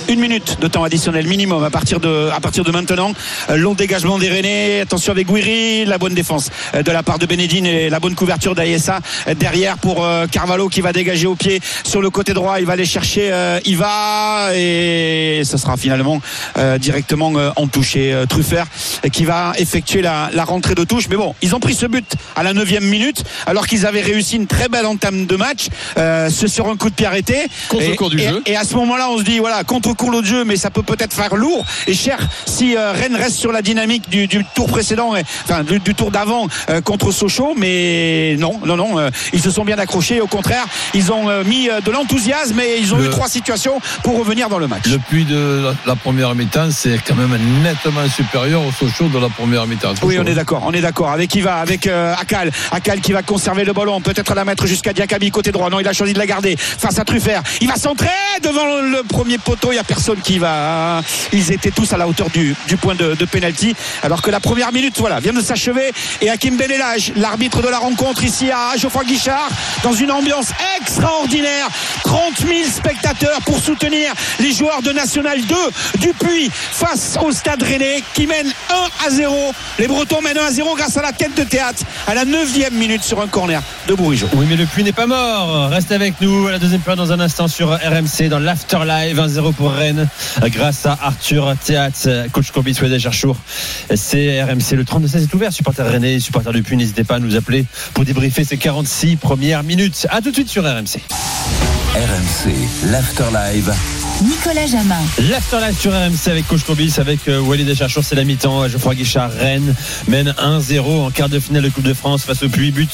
Une minute de temps additionnel minimum à partir de, à partir de maintenant. Euh, long dégagement des Rennais. Attention avec Guiri. La bonne défense euh, de la part de Benedine et la bonne couverture d'Ayessa euh, derrière pour Carvalho qui va dégager au pied sur le côté droit. Il va aller chercher Iva et ce sera finalement directement en touche. Et Truffert qui va effectuer la, la rentrée de touche. Mais bon, ils ont pris ce but à la neuvième minute alors qu'ils avaient réussi une très belle entame de match. Euh, ce sur un coup de pied arrêté. Contre Et- le cours du et- jeu. et à ce moment-là, on se dit, voilà, contre-cours l'autre jeu, mais ça peut peut-être faire lourd et cher si euh, Rennes reste sur la dynamique du, du tour précédent, et- enfin du, du tour d'avant euh, contre Sochaux. Mais non, non, non, euh, ils se sont bien accrochés. Au contraire, ils ont mis de l'enthousiasme et ils ont Le- eu trois situations pour revenir dans le match. Le puits de la, la première mi-temps, c'est quand même nettement supérieur au Sochaux de la première mi-temps. Oui, on est d'accord, on est d'accord. Avec qui va? Avec Akal. Akal qui va conserver le ballon, peut-être la mettre jusqu'à Diakabi côté droit. Non, il a choisi de la garder face à Truffert. Il va centrer devant le premier poteau. Il y a personne qui va. Ils étaient tous à la hauteur du, point de, penalty. Alors que la première minute, voilà, vient de s'achever. Et Hakim Benelage, l'arbitre de la rencontre ici à Geoffroy Guichard, dans une ambiance extraordinaire. 30 000 spectateurs pour soutenir les joueurs de National 2 du Puy face au Stade Rennais qui mène 1 à 0. Les Bretons mènent 1 à 0 grâce à la tête de théâtre à la 9 minute sur un corner de Bourigeau. Oui, mais le puits n'est pas mort. Reste avec nous à la deuxième période dans un instant sur RMC dans l'Afterlive 1-0 pour Rennes grâce à Arthur Théat, coach Courbis, Swedish Cherchour. C'est RMC. Le 32-16 est ouvert. Supporter Rennais, supporter du n'hésitez pas à nous appeler pour débriefer ces 46 premières minutes. À tout de suite sur RMC. RMC, l'Afterlive. Nicolas Jamin. L'Afterlife sur RMC avec Coach Courbis, avec euh, Walid Echarchour, c'est la mi-temps. Geoffroy Guichard, Rennes mène 1-0 en quart de finale de Coupe de France face au Puy. But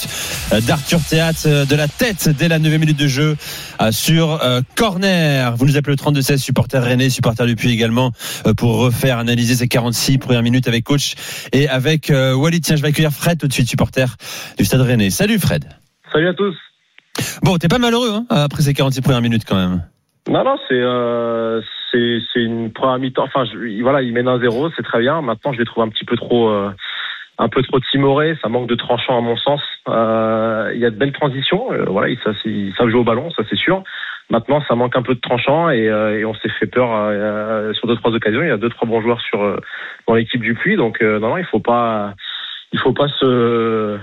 euh, d'Arthur Théat euh, de la tête dès la 9 minute de jeu euh, sur euh, corner. Vous nous appelez le 32-16, supporter Rennais, supporter du Puy également, euh, pour refaire analyser ces 46 premières minutes avec Coach et avec euh, Walid. Tiens, je vais accueillir Fred tout de suite, supporter du Stade Rennais. Salut Fred. Salut à tous. Bon, t'es pas malheureux hein, après ces 46 premières minutes quand même. Non, non, c'est euh, c'est une première mi-temps. Enfin, je- voilà, il mène un 0 c'est très bien. Maintenant, je les trouve un petit peu trop euh, un peu trop timorés. Ça manque de tranchant à mon sens. Euh, Il y a de belles transitions. Euh, voilà, ils savent, jouer au ballon, ça c'est sûr. Maintenant, ça manque un peu de tranchant et, euh, et on s'est fait peur euh, sur deux trois occasions. Il y a deux trois bons joueurs sur dans l'équipe du Puy. Donc non, non, il faut pas il faut pas se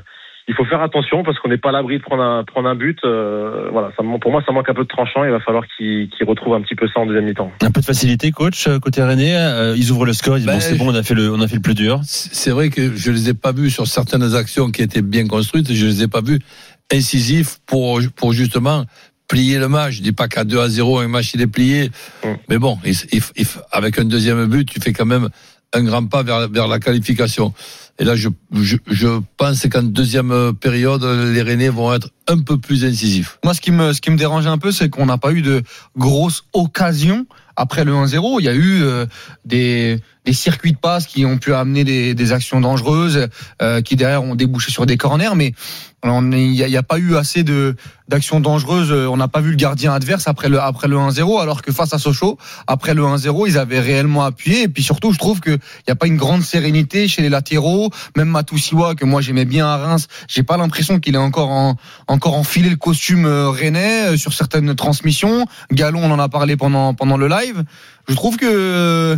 il faut faire attention parce qu'on n'est pas à l'abri de prendre un, prendre un but. Euh, voilà, ça, pour moi, ça manque un peu de tranchant. Il va falloir qu'ils qu'ils retrouvent un petit peu ça en deuxième mi-temps. Un peu de facilité, coach, euh, côté Rennais. euh, ils ouvrent le score, ils disent Ben, bon, c'est bon, on a fait le, on a fait le plus dur. C'est vrai que je les ai pas vus sur certaines actions qui étaient bien construites, je les ai pas vus incisifs pour, pour justement plier le match. Je dis pas qu'à 2 à 0, un match il est plié. Mais bon, il- il- il- avec un deuxième but, tu fais quand même un grand pas vers, vers la qualification. Et là, je, je, pense qu'en deuxième période, les Rennais vont être un peu plus incisifs. Moi, ce qui me, ce qui me dérange un peu, c'est qu'on n'a pas eu de grosses occasions après le 1-0. Il y a eu euh, des, des circuits de passe qui ont pu amener des, des actions dangereuses, euh, qui derrière ont débouché sur des corners, mais il n'y a, a pas eu assez de d'actions dangereuses. On n'a pas vu le gardien adverse après le après le 1-0, alors que face à Sochaux, après le 1-0, ils avaient réellement appuyé. Et puis surtout, je trouve que il n'y a pas une grande sérénité chez les latéraux. Même Matoussiwa, que moi j'aimais bien à Reims, j'ai pas l'impression qu'il est encore en encore enfilé le costume euh, rennais euh, sur certaines transmissions. Galon, on en a parlé pendant pendant le live. Je trouve que euh,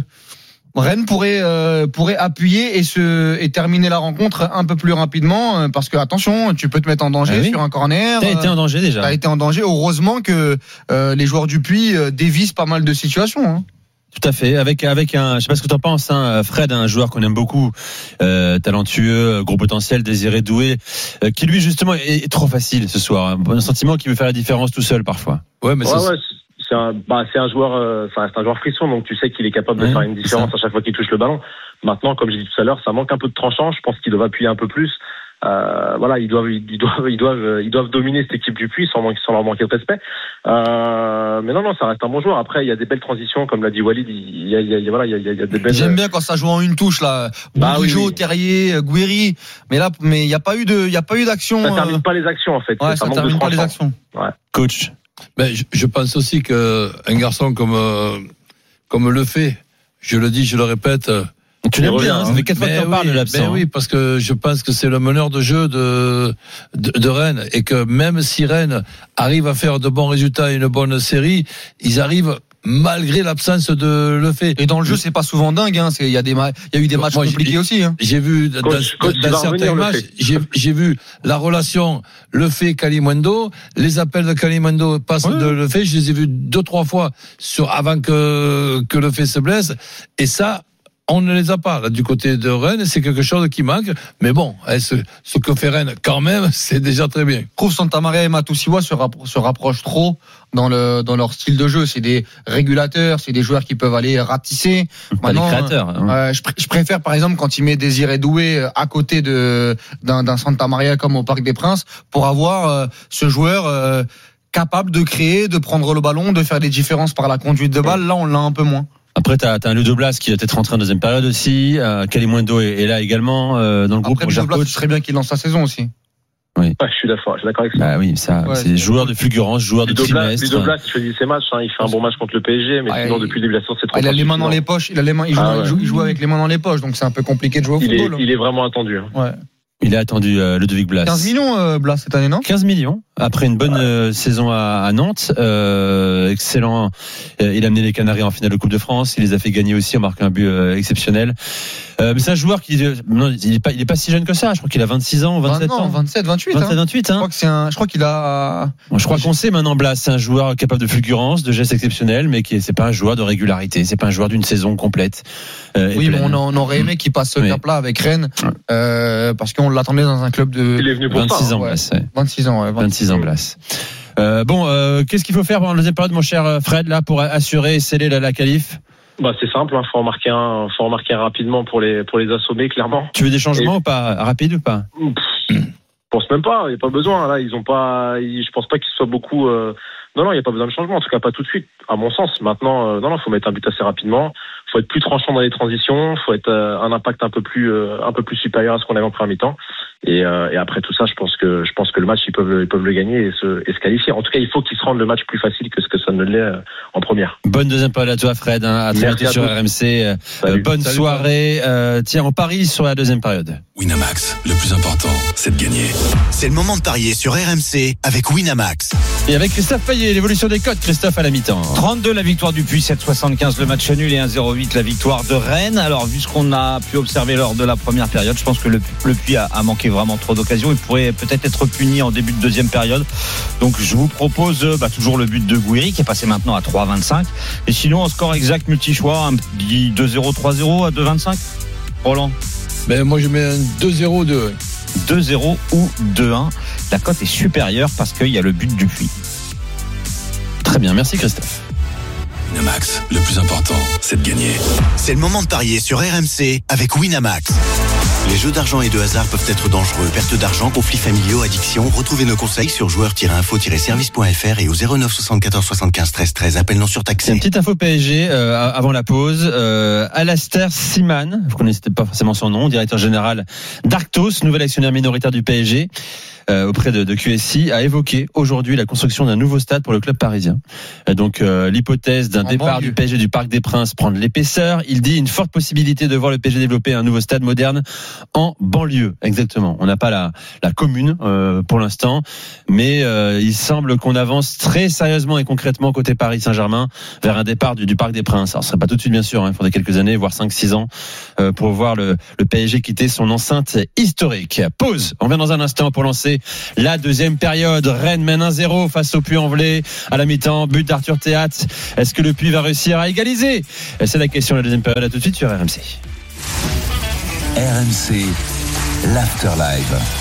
Rennes pourrait euh, pourrait appuyer et se et terminer la rencontre un peu plus rapidement euh, parce que attention, tu peux te mettre en danger Ah oui. sur un corner. T'as été en euh, danger déjà. T'as été en danger. Heureusement que euh, les joueurs du Puy euh, dévisent pas mal de situations. hein. Tout à fait. Avec avec un, je sais pas ce que tu en penses, hein, Fred, un joueur qu'on aime beaucoup, euh, talentueux, gros potentiel, désiré, doué, euh, qui lui justement est, est trop facile ce soir. Un sentiment qui veut faire la différence tout seul parfois. Ouais, mais Ouais, ouais, c'est un, bah, c'est un joueur, euh, ça reste un joueur frisson, donc tu sais qu'il est capable de Ouais, faire une différence à chaque fois qu'il touche le ballon. Maintenant, comme j'ai dit tout à l'heure, ça manque un peu de tranchant. Je pense qu'ils doivent appuyer un peu plus. Euh, voilà, ils doivent, ils doivent, ils doivent, ils doivent dominer cette équipe du Puy sans, manquer- sans leur manquer de respect. Euh, mais non, non, ça reste un bon joueur. Après, il y a des belles transitions, comme l'a dit Walid. Il y a, il y a- il y a- voilà, il y a, il y a- il y a des belles. J'aime bien quand ça joue en une touche là. Bah oui, Bourigeau, oui. Terrier, euh, Guéry. Mais là, mais il n'y a pas eu de, il y a pas eu d'action. Ça euh, termine pas les actions en fait. Ouais, ça, ça manque de termine pas les actions. Ouais. Coach. Ben, je, je pense aussi que un garçon comme euh, comme le fait, je le dis, je le répète. euh, Tu l'aimes bien, hein, ça fait quatre fois que Ben t'en parles de oui, l'absent. ben oui, parce que je pense que c'est le meneur de jeu de, de de Rennes et que même si Rennes arrive à faire de bons résultats et une bonne série, ils arrivent malgré l'absence de le fait. Et dans le jeu, c'est pas souvent dingue. Hein. C'est- Il y a des, il y a eu des matchs Moi, compliqués aussi. Hein. J'ai vu dans, Coach, certains matchs, j'ai j'ai vu la relation le fait Kalimundo, les appels de Kalimundo passent de le fait, je les ai vus deux trois fois sur avant que que le fait se blesse et ça on ne les a pas. Là, du côté de Rennes, c'est quelque chose qui manque. Mais bon, eh, ce, ce que fait Rennes, quand même, c'est déjà très bien. Je trouve Santa Maria et Matusiwa se, rappro- se rapprochent trop dans, le, dans leur style de jeu. C'est des régulateurs, c'est des joueurs qui peuvent aller ratisser. Pas des Maintenant, créateurs. hein. Euh, je, pr- je préfère par exemple quand il met Désiré Doué euh, à côté d'un d'un Santa Maria comme au Parc des Princes pour avoir euh, ce joueur euh, capable de créer, de prendre le ballon, de faire des différences par la conduite de balle. Là, on l'a un peu moins. Après, t'as as un Ludo Blas qui va peut-être rentrer en deuxième période aussi. Euh, Kalimundo est, est là également euh, dans le groupe. Après, Ludo Blas, Coach. ce serait bien qu'il lance sa saison aussi. Ouais, je suis d'accord, je suis d'accord avec ça. Bah oui, ça, Ouais, c'est joueur de fulgurance, joueur de Ludo Blas, trimestre. Ludo Blas, il choisit ses matchs, hein, il fait un bon match contre le PSG, mais Ouais, sinon il- depuis le début de la saison, c'est trop Ah, il a les mains dans les poches. Il a les mains. Il joue, Ah ouais. il joue, il joue avec les mains dans les poches, donc c'est un peu compliqué de jouer au Il est, football. il est vraiment attendu. hein. Ouais. Il est attendu, euh, Ludovic Blas. 15 millions, euh, Blas cette année, non? 15 millions après une bonne euh, saison à, à Nantes. Euh, excellent. Euh, il a amené les Canaries en finale de Coupe de France. Il les a fait gagner aussi en marquant un but euh, exceptionnel. Euh, mais c'est un joueur qui, euh, non, il est pas, il est pas si jeune que ça. Je crois qu'il a 26 ans ou 27 non, ans. 27, 28. 27, hein. 28. Je Hein. crois que c'est un. Je crois qu'il a. Je crois qu'on sait maintenant Blas, c'est un joueur capable de fulgurance, de gestes exceptionnels, mais qui c'est pas un joueur de régularité. C'est pas un joueur d'une saison complète. Euh, Oui, mais on, on aurait aimé qu'il passe ce Oui. cap-là avec Rennes, euh, parce qu'on l'attendait dans un club de Il est venu pour 26 ça. ans, ouais. Blas. ouais. 26 ans. Ouais, 26 ans, Blas. Euh, bon, euh, qu'est-ce qu'il faut faire pendant la deuxième période, mon cher Fred, là, pour assurer et sceller la, la qualif? Bah, c'est simple, hein, faut en marquer un, faut en marquer un rapidement pour les, pour les assommer, clairement. Tu veux des changements ou pas? Rapide ou pas? Pff, Je pense même pas, il n'y a pas besoin. Là, ils ont pas, ils- je pense pas qu'ils soient beaucoup. euh, Non, non, il n'y a pas besoin de changement. En tout cas, pas tout de suite, à mon sens. Maintenant, euh, non, non, faut mettre un but assez rapidement. Faut être plus tranchant dans les transitions. Faut être euh, un impact un peu plus, euh, un peu plus supérieur à ce qu'on avait en première mi-temps. Et, euh, et après tout ça, je pense que, je pense que le match, ils peuvent, le- ils peuvent le gagner et se, et se qualifier. En tout cas, il faut qu'ils se rendent le match plus facile que ce que ça ne l'est euh, en première. Bonne deuxième période à toi, Fred. Hein, à très sur. RMC. Euh, Salut. bonne Salut, soirée. Euh, tiens, on parie sur la deuxième période. Winamax, le plus important, c'est de gagner. C'est le moment de parier sur RMC avec Winamax. Et avec Christophe Payet, l'évolution des codes, Christophe à la mi-temps. 32 la victoire du Puy, 7,75 le match nul et 1,08 la victoire de Rennes. Alors vu ce qu'on a pu observer lors de la première période, je pense que le, le Puy a, a manqué vraiment trop d'occasions. Il pourrait peut-être être puni en début de deuxième période. Donc je vous propose euh, bah, toujours le but de Gouiri qui est passé maintenant à 3,25. Et sinon en score exact multi-choix, un petit 2-0, 3-0 à 2,25. Roland? Ben, moi, je mets un 2-0 de 2-0 ou 2-1. La cote est supérieure parce qu'il y a le but du Puy. Très bien, merci Christophe. Winamax, le plus important, c'est de gagner. C'est le moment de parier sur RMC avec Winamax. Les jeux d'argent et de hasard peuvent être dangereux. Perte d'argent, conflits familiaux, addiction. Retrouvez nos conseils sur joueurs-info-service.fr et au 09 74 75 13 13. Appel non C'est une surtaxé. petite info PSG euh, avant la pause. Euh, Alastair Siman, vous connaissez pas forcément son nom, directeur général d'Arctos, nouvel actionnaire minoritaire du PSG. Euh, auprès de, de QSI a évoqué aujourd'hui la construction d'un nouveau stade pour le club parisien. Euh, donc euh, l'hypothèse d'un départ banlieue. du PSG du Parc des Princes prendre l'épaisseur. Il dit une forte possibilité de voir le PSG développer un nouveau stade moderne en banlieue. Exactement. On n'a pas la, la commune euh, pour l'instant, mais euh, il semble qu'on avance très sérieusement et concrètement côté Paris Saint-Germain vers un départ du, du Parc des Princes. Alors ce serait pas tout de suite bien sûr, hein, il faudrait quelques années, voire 5-6 ans euh, pour voir le, le PSG quitter son enceinte historique. Pause. On vient dans un instant pour lancer la deuxième période. Rennes mène 1-0 face au Puy-en-Velay à la mi-temps. But d'Arthur Théat. Est-ce que le Puy va réussir à égaliser? C'est la question de la deuxième période. À tout de suite sur RMC. RMC, l'Afterlife.